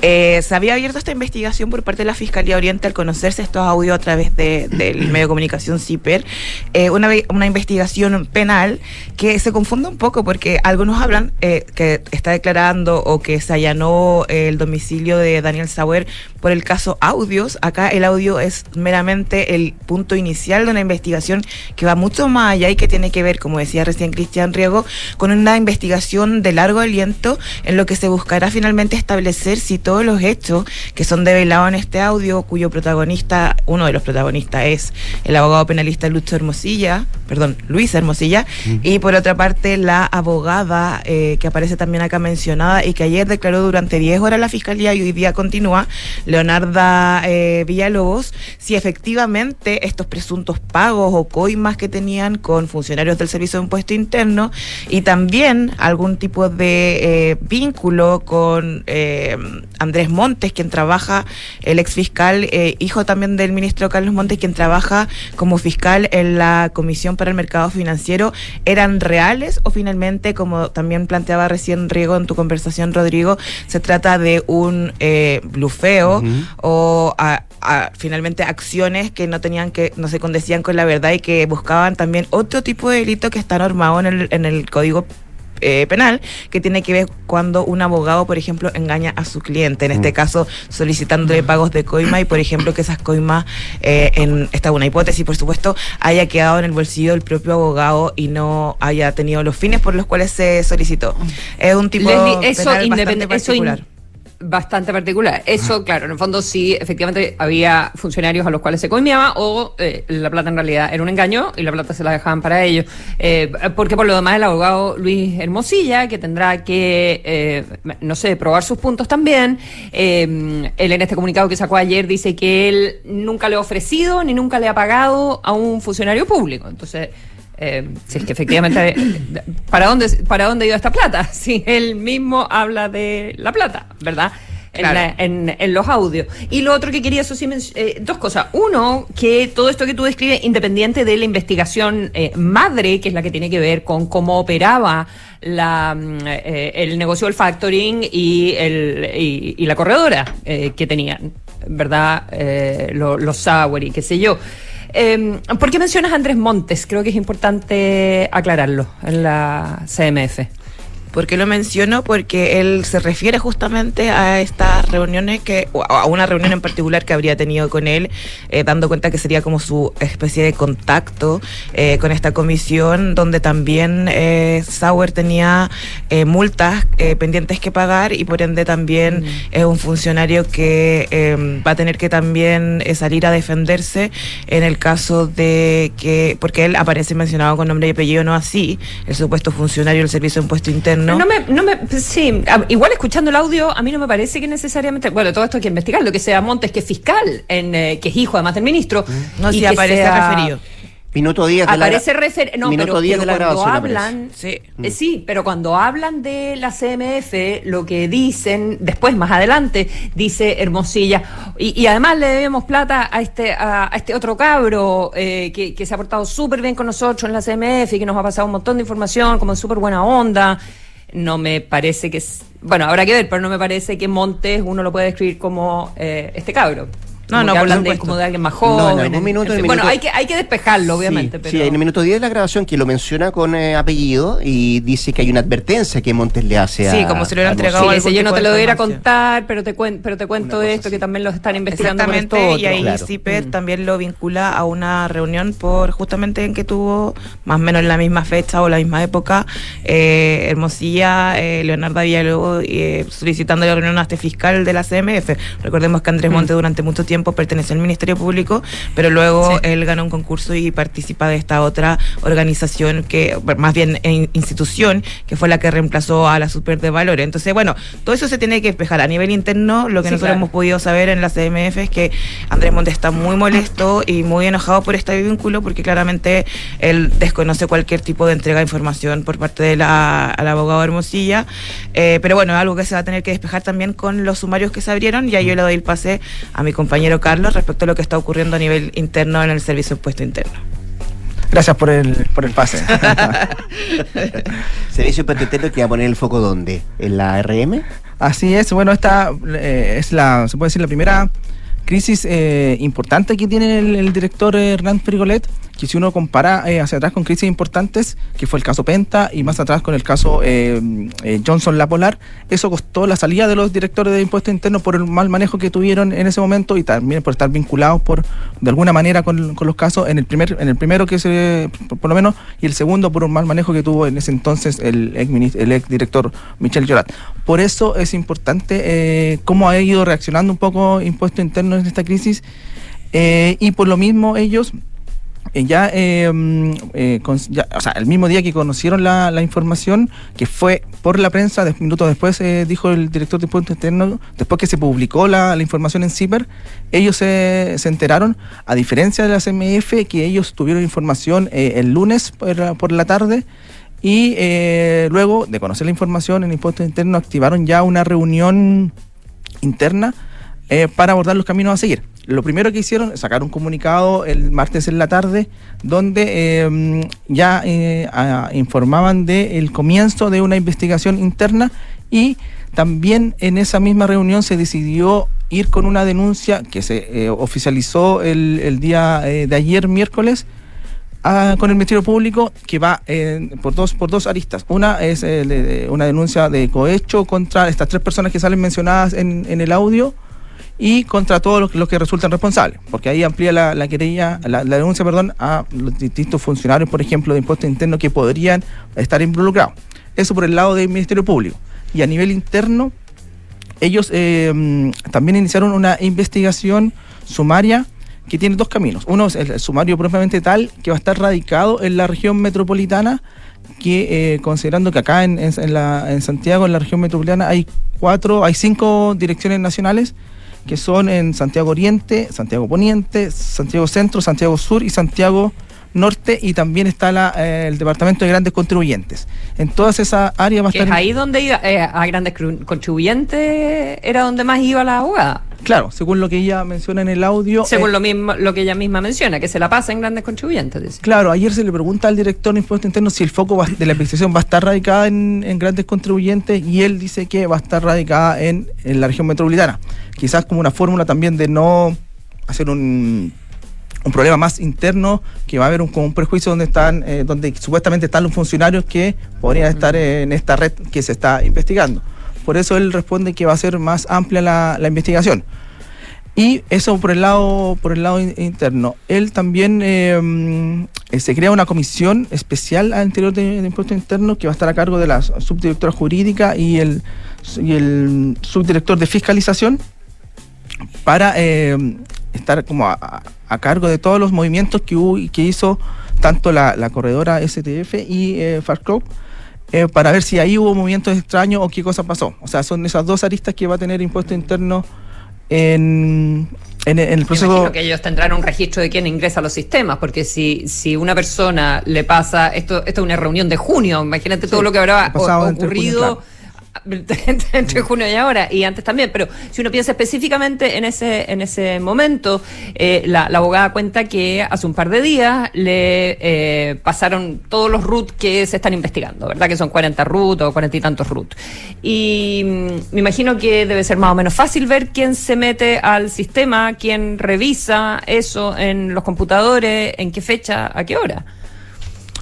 Eh, se había abierto esta investigación por parte de la Fiscalía Oriente al conocerse estos audios a través de- del medio de comunicación CIPER, eh, una, una investigación penal que se confunde un poco porque algunos hablan eh, que está declarando o que se allanó eh, el domicilio de Daniel Sauer por el caso audios. Acá el audio es meramente el punto inicial de una investigación que va mucho más allá y que tiene que ver, como decía recién Cristian Riego, con una investigación de largo aliento en lo que se buscará finalmente establecer si todos los hechos que son develados en este audio, cuyo protagonista, uno de los protagonistas es el abogado penalista Lucho Hermosilla, perdón, Luis Hermosilla, y por otra parte la abogada eh, que aparece también acá mencionada y que ayer declaró durante 10 horas la fiscalía y hoy día continúa, Leonarda eh, Villalobos, si efectivamente estos presuntos pagos o coimas que tenían con funcionarios del Servicio de Impuesto Interno y también algún tipo de eh, vínculo con eh, Andrés Montes, quien trabaja, el ex fiscal, hijo también del ministro Carlos Montes, quien trabaja como fiscal en la Comisión para el Mercado Financiero, eran reales o finalmente, como también planteaba recién Riego en tu conversación, Rodrigo, se trata de un eh, blufeo o a- a- finalmente acciones que no tenían que, no se condecían con la verdad y que buscaban también otro tipo de delito que está normado en el, en el código eh, penal que tiene que ver cuando un abogado, por ejemplo, engaña a su cliente, en este caso solicitándole pagos de coima y, por ejemplo, que esas coimas, eh, en esta es una hipótesis, por supuesto, haya quedado en el bolsillo del propio abogado y no haya tenido los fines por los cuales se solicitó. Es un tipo Leslie, eso penal bastante eso. Bastante particular. Eso, claro, en el fondo sí, efectivamente había funcionarios a los cuales se coimeaba o eh, la plata en realidad era un engaño y la plata se la dejaban para ellos. Eh, porque por lo demás el abogado Luis Hermosilla, que tendrá que, eh, no sé, probar sus puntos también, él en este comunicado que sacó ayer dice que él nunca le ha ofrecido ni nunca le ha pagado a un funcionario público. Entonces... Eh, si es que efectivamente, eh, ¿para dónde, ¿para dónde iba esta plata? Si él mismo habla de la plata, ¿verdad? En, Claro. la- en- en los audios. Y lo otro que quería, eso sí, eh, dos cosas. Uno, que todo esto que tú describes, independiente de la investigación eh, madre, que es la que tiene que ver con cómo operaba la, mm, eh, el negocio del factoring y, el, y, y la corredora eh, que tenían, ¿verdad? Eh, lo- los Sauer y qué sé yo. Eh, ¿Por qué mencionas a Andrés Montes? Creo que es importante aclararlo en la CMF. ¿Por qué lo menciono? Porque él se refiere justamente a estas reuniones que, o a una reunión en particular que habría tenido con él, eh, dando cuenta que sería como su especie de contacto eh, con esta comisión, donde también eh, Sauer tenía eh, multas pendientes que pagar y por ende también es un funcionario que eh, va a tener que también salir a defenderse en el caso de que, porque él aparece mencionado con nombre y apellido, no así, el supuesto funcionario del Servicio de Impuesto Interno. No me, no me, sí, igual escuchando el audio, a mí no me parece que necesariamente, bueno, todo esto hay que investigarlo, que sea Montes, que es fiscal, en, eh, que es hijo además del ministro. No, y si que aparece sea- referido. Minuto 10 de la Aparece refer no, Minuto pero, 10 pero de la cuando grabación hablan, Sí. eh, sí, pero cuando hablan de la CMF, lo que dicen, después, más adelante, dice Hermosilla, y, y además le debemos plata a este, a, a este otro cabro eh, que, que se ha portado súper bien con nosotros en la CMF y que nos ha pasado un montón de información, como en súper buena onda. No me parece que bueno, habrá que ver, pero no me parece que Montes uno lo puede describir como eh, este cabro. No, no, hablan de, como de alguien más No, joven. en algún minuto, en Bueno, minuto- hay que, hay que despejarlo, obviamente, sí, pero... sí, en el minuto 10 de la grabación que lo menciona con eh, apellido y dice que hay una advertencia que Montes le hace a Sí, como si le hubiera entregado Sí, dice, yo no te lo debiera contar, pero te, cuen- pero te cuento esto, que también lo están investigando esto Exactamente, y ahí Claro. CIPER Mm. también lo vincula a una reunión por justamente en que tuvo más o menos en la misma fecha o la misma época eh, Hermosilla, eh, Leonardo Villalobos eh, solicitando la reunión a este fiscal de la CMF. Recordemos que Mm. Andrés Monte durante mucho tiempo perteneció al Ministerio Público, pero luego él ganó un concurso y participa de esta otra organización que, más bien en institución, que fue la que reemplazó a la Super de Valores. Entonces, bueno, todo eso se tiene que despejar a nivel interno. Lo que Sí, nosotros claro. hemos podido saber en la CMF es que Andrés Montes está muy molesto y muy enojado por este vínculo porque claramente él desconoce cualquier tipo de entrega de información por parte del abogado Hermosilla. Eh, pero bueno, algo que se va a tener que despejar también con los sumarios que se abrieron y ahí yo le doy el pase a mi compañero Carlos respecto a lo que está ocurriendo a nivel interno en el Servicio de Impuesto Interno. Gracias por el, por el pase. ¿Servicio Perpetuo que va a poner el foco dónde? ¿En la RM? Así es, bueno, esta eh, es la, se puede decir, la primera crisis eh, importante que tiene el, el director eh, Hernán Frigolet, que si uno compara eh, hacia atrás con crisis importantes, que fue el caso Penta y más atrás con el caso eh, eh, Johnson La Polar, eso costó la salida de los directores de impuestos internos por el mal manejo que tuvieron en ese momento y también por estar vinculados por de alguna manera con, con los casos en el primer en el primero que se por, por lo menos y el segundo por un mal manejo que tuvo en ese entonces el ex, director Michel Llorat. Por eso es importante cómo ha ido reaccionando un poco impuestos internos en esta crisis y por lo mismo ellos eh, ya, eh, mm, eh, o sea, el mismo día que conocieron la, la información, que fue por la prensa, minutos después eh, dijo el director de Impuestos Internos, después que se publicó la, la información en CIPER, ellos se, se enteraron, a diferencia de la CMF, que ellos tuvieron información el lunes por, por la tarde. Y eh, luego de conocer la información en Impuestos Internos, activaron ya una reunión interna eh, para abordar los caminos a seguir. Lo primero que hicieron es sacar un comunicado el martes en la tarde donde eh, ya eh, informaban del comienzo de una investigación interna y también en esa misma reunión se decidió ir con una denuncia que se eh, oficializó el, el día eh, de ayer miércoles a- con el Ministerio Público que va por dos por dos aristas. Una es una denuncia de cohecho contra estas tres personas que salen mencionadas en, en el audio y contra todos los, que resultan responsables, porque ahí amplía la, la querella, la, denuncia, perdón, a los distintos funcionarios, por ejemplo, de impuestos internos que podrían estar involucrados. Eso por el lado del Ministerio Público. Y a nivel interno, ellos eh, mm, también iniciaron una investigación sumaria que tiene dos caminos. Uno es el sumario propiamente tal, que va a estar radicado en la región metropolitana, que eh, considerando que acá en- en la- en Santiago, en la región metropolitana, hay cuatro, hay cinco direcciones nacionales, que son en Santiago Oriente, Santiago Poniente, Santiago Centro, Santiago Sur y Santiago Norte, y también está la, eh, el Departamento de Grandes Contribuyentes. En todas esas áreas va a Que es estar... ahí donde iba, eh, a grandes contribuyentes era donde más iba la abogada. Claro, según lo que ella menciona en el audio. Según eh, lo mismo, lo que ella misma menciona, que se la pasa en grandes contribuyentes, dice. Claro, ayer se le pregunta al director de impuestos internos si el foco va- de la investigación va a estar radicada en, en grandes contribuyentes y él dice que va a estar radicada en, en la región metropolitana. Quizás como una fórmula también de no hacer un, un problema más interno, que va a haber un, un prejuicio donde están, eh, donde supuestamente están los funcionarios que podrían estar en esta red que se está investigando. Por eso él responde que va a ser más amplia la, la investigación. Y eso por el lado, por el lado in- interno. Él también eh, eh, se crea una comisión especial al interior de, de impuestos internos que va a estar a cargo de la subdirectora jurídica y el, y el subdirector de fiscalización para eh, estar como a, a- cargo de todos los movimientos que hubo y que hizo tanto la, la corredora STF y eh, Farclub, eh, para ver si ahí hubo movimientos extraños o qué cosa pasó. O sea, son esas dos aristas que va a tener impuesto interno en, en, en el proceso. que ellos tendrán un registro de quién ingresa a los sistemas, porque si, si una persona le pasa, esto, esto es una reunión de junio, imagínate todo lo que habrá o- ocurrido junio, entre junio y ahora, y antes también, pero si uno piensa específicamente en ese, en ese momento, eh, la, abogada cuenta que hace un par de días le eh, pasaron todos los RUT que se están investigando, ¿verdad? Que son 40 RUT o 40 y tantos RUT. Y mm, me imagino que debe ser más o menos fácil ver quién se mete al sistema, quién revisa eso en los computadores, en qué fecha, a qué hora.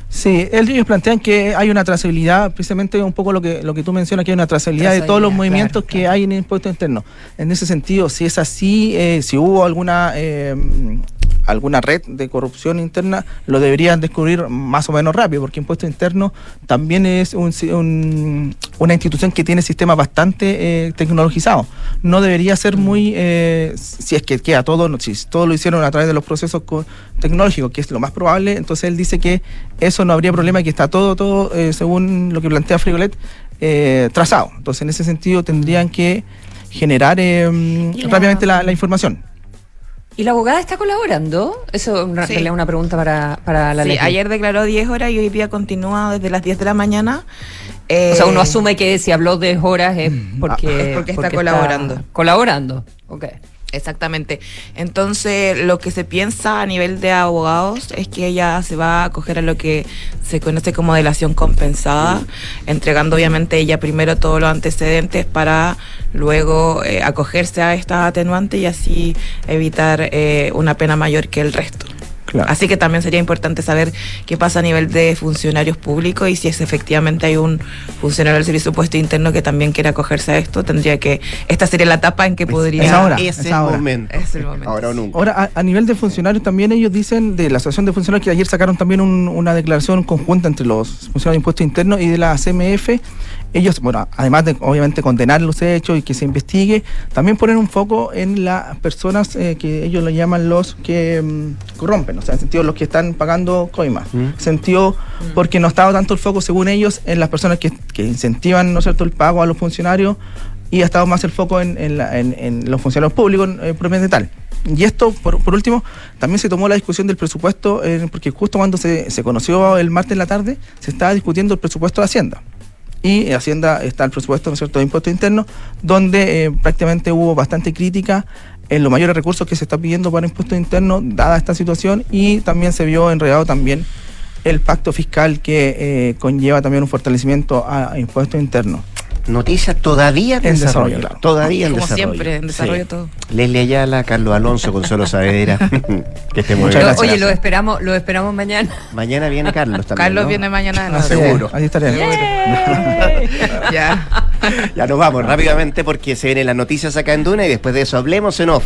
Sí, ellos plantean que hay una trazabilidad, precisamente un poco lo que, lo que tú mencionas, que hay una trazabilidad, de todos los movimientos que hay en el impuesto interno. En ese sentido, si es así, eh, si hubo alguna eh, alguna red de corrupción interna, lo deberían descubrir más o menos rápido, porque impuesto interno también es un, un- una institución que tiene sistemas bastante eh, tecnologizados. No debería ser muy, eh, si es que queda todo, si todo lo hicieron a través de los procesos co- tecnológicos, que es lo más probable, entonces él dice que eso no habría problema, que está todo, todo, eh, según lo que plantea Frigolet, eh, trazado. Entonces, en ese sentido, tendrían que generar eh, la- rápidamente la, la información. ¿Y la abogada está colaborando? Eso en Sí. realidad es una pregunta para, para la Sí, Leti. ayer declaró 10 horas y hoy día continúa desde las 10 de la mañana. O sea, uno Eh, asume que si habló de horas es porque, es porque está colaborando. colaborando, ok. Exactamente. Entonces, lo que se piensa a nivel de abogados es que ella se va a acoger a lo que se conoce como delación compensada, entregando obviamente ella primero todos los antecedentes para luego eh, acogerse a esta atenuante y así evitar eh, una pena mayor que el resto. Así que también sería importante saber qué pasa a nivel de funcionarios públicos y si es efectivamente hay un funcionario del servicio puesto interno que también quiere acogerse a esto, tendría que, esta sería la etapa en que podría... Es ahora, Es es el ahora. momento. Es el momento. Ahora o nunca. Ahora, a, a nivel de funcionarios, también ellos dicen, de la Asociación de Funcionarios, que ayer sacaron también un- una declaración conjunta entre los funcionarios de impuestos internos y de la CMF. Ellos, bueno, además de obviamente condenar los hechos y que se investigue, también ponen un foco en las personas eh, que ellos lo llaman los que mm, corrompen, o sea, en sentido los que están pagando coimas. Mm. Sentido porque no estaba tanto el foco, según ellos, en las personas que, que incentivan, ¿no es cierto?, el pago a los funcionarios y ha estado más el foco en, en la- en- en los funcionarios públicos eh, propiamente tal. Y esto, por, por último, también se tomó la discusión del presupuesto, eh, porque justo cuando se, se conoció el martes en la tarde, se estaba discutiendo el presupuesto de Hacienda. Y en Hacienda está el presupuesto, ¿no es cierto?, de impuestos internos, donde eh, prácticamente hubo bastante crítica en los mayores recursos que se está pidiendo para impuestos internos, dada esta situación, y también se vio enredado también el pacto fiscal que eh, conlleva también un fortalecimiento a, a impuestos internos. Noticias todavía en, En desarrollo. desarrollo, claro. Todavía en Como desarrollo. siempre, en desarrollo todo. Leslie Ayala, Carlos Alonso, Consuelo Saavedra. que estén muy bien. Oye, lo esperamos, lo esperamos mañana. Mañana viene Carlos también. Carlos ¿no? viene mañana de Ah, nuevo. seguro. Ahí estaré. Ya. Ya nos vamos rápidamente porque se vienen las noticias acá en Duna y después de eso hablemos en off.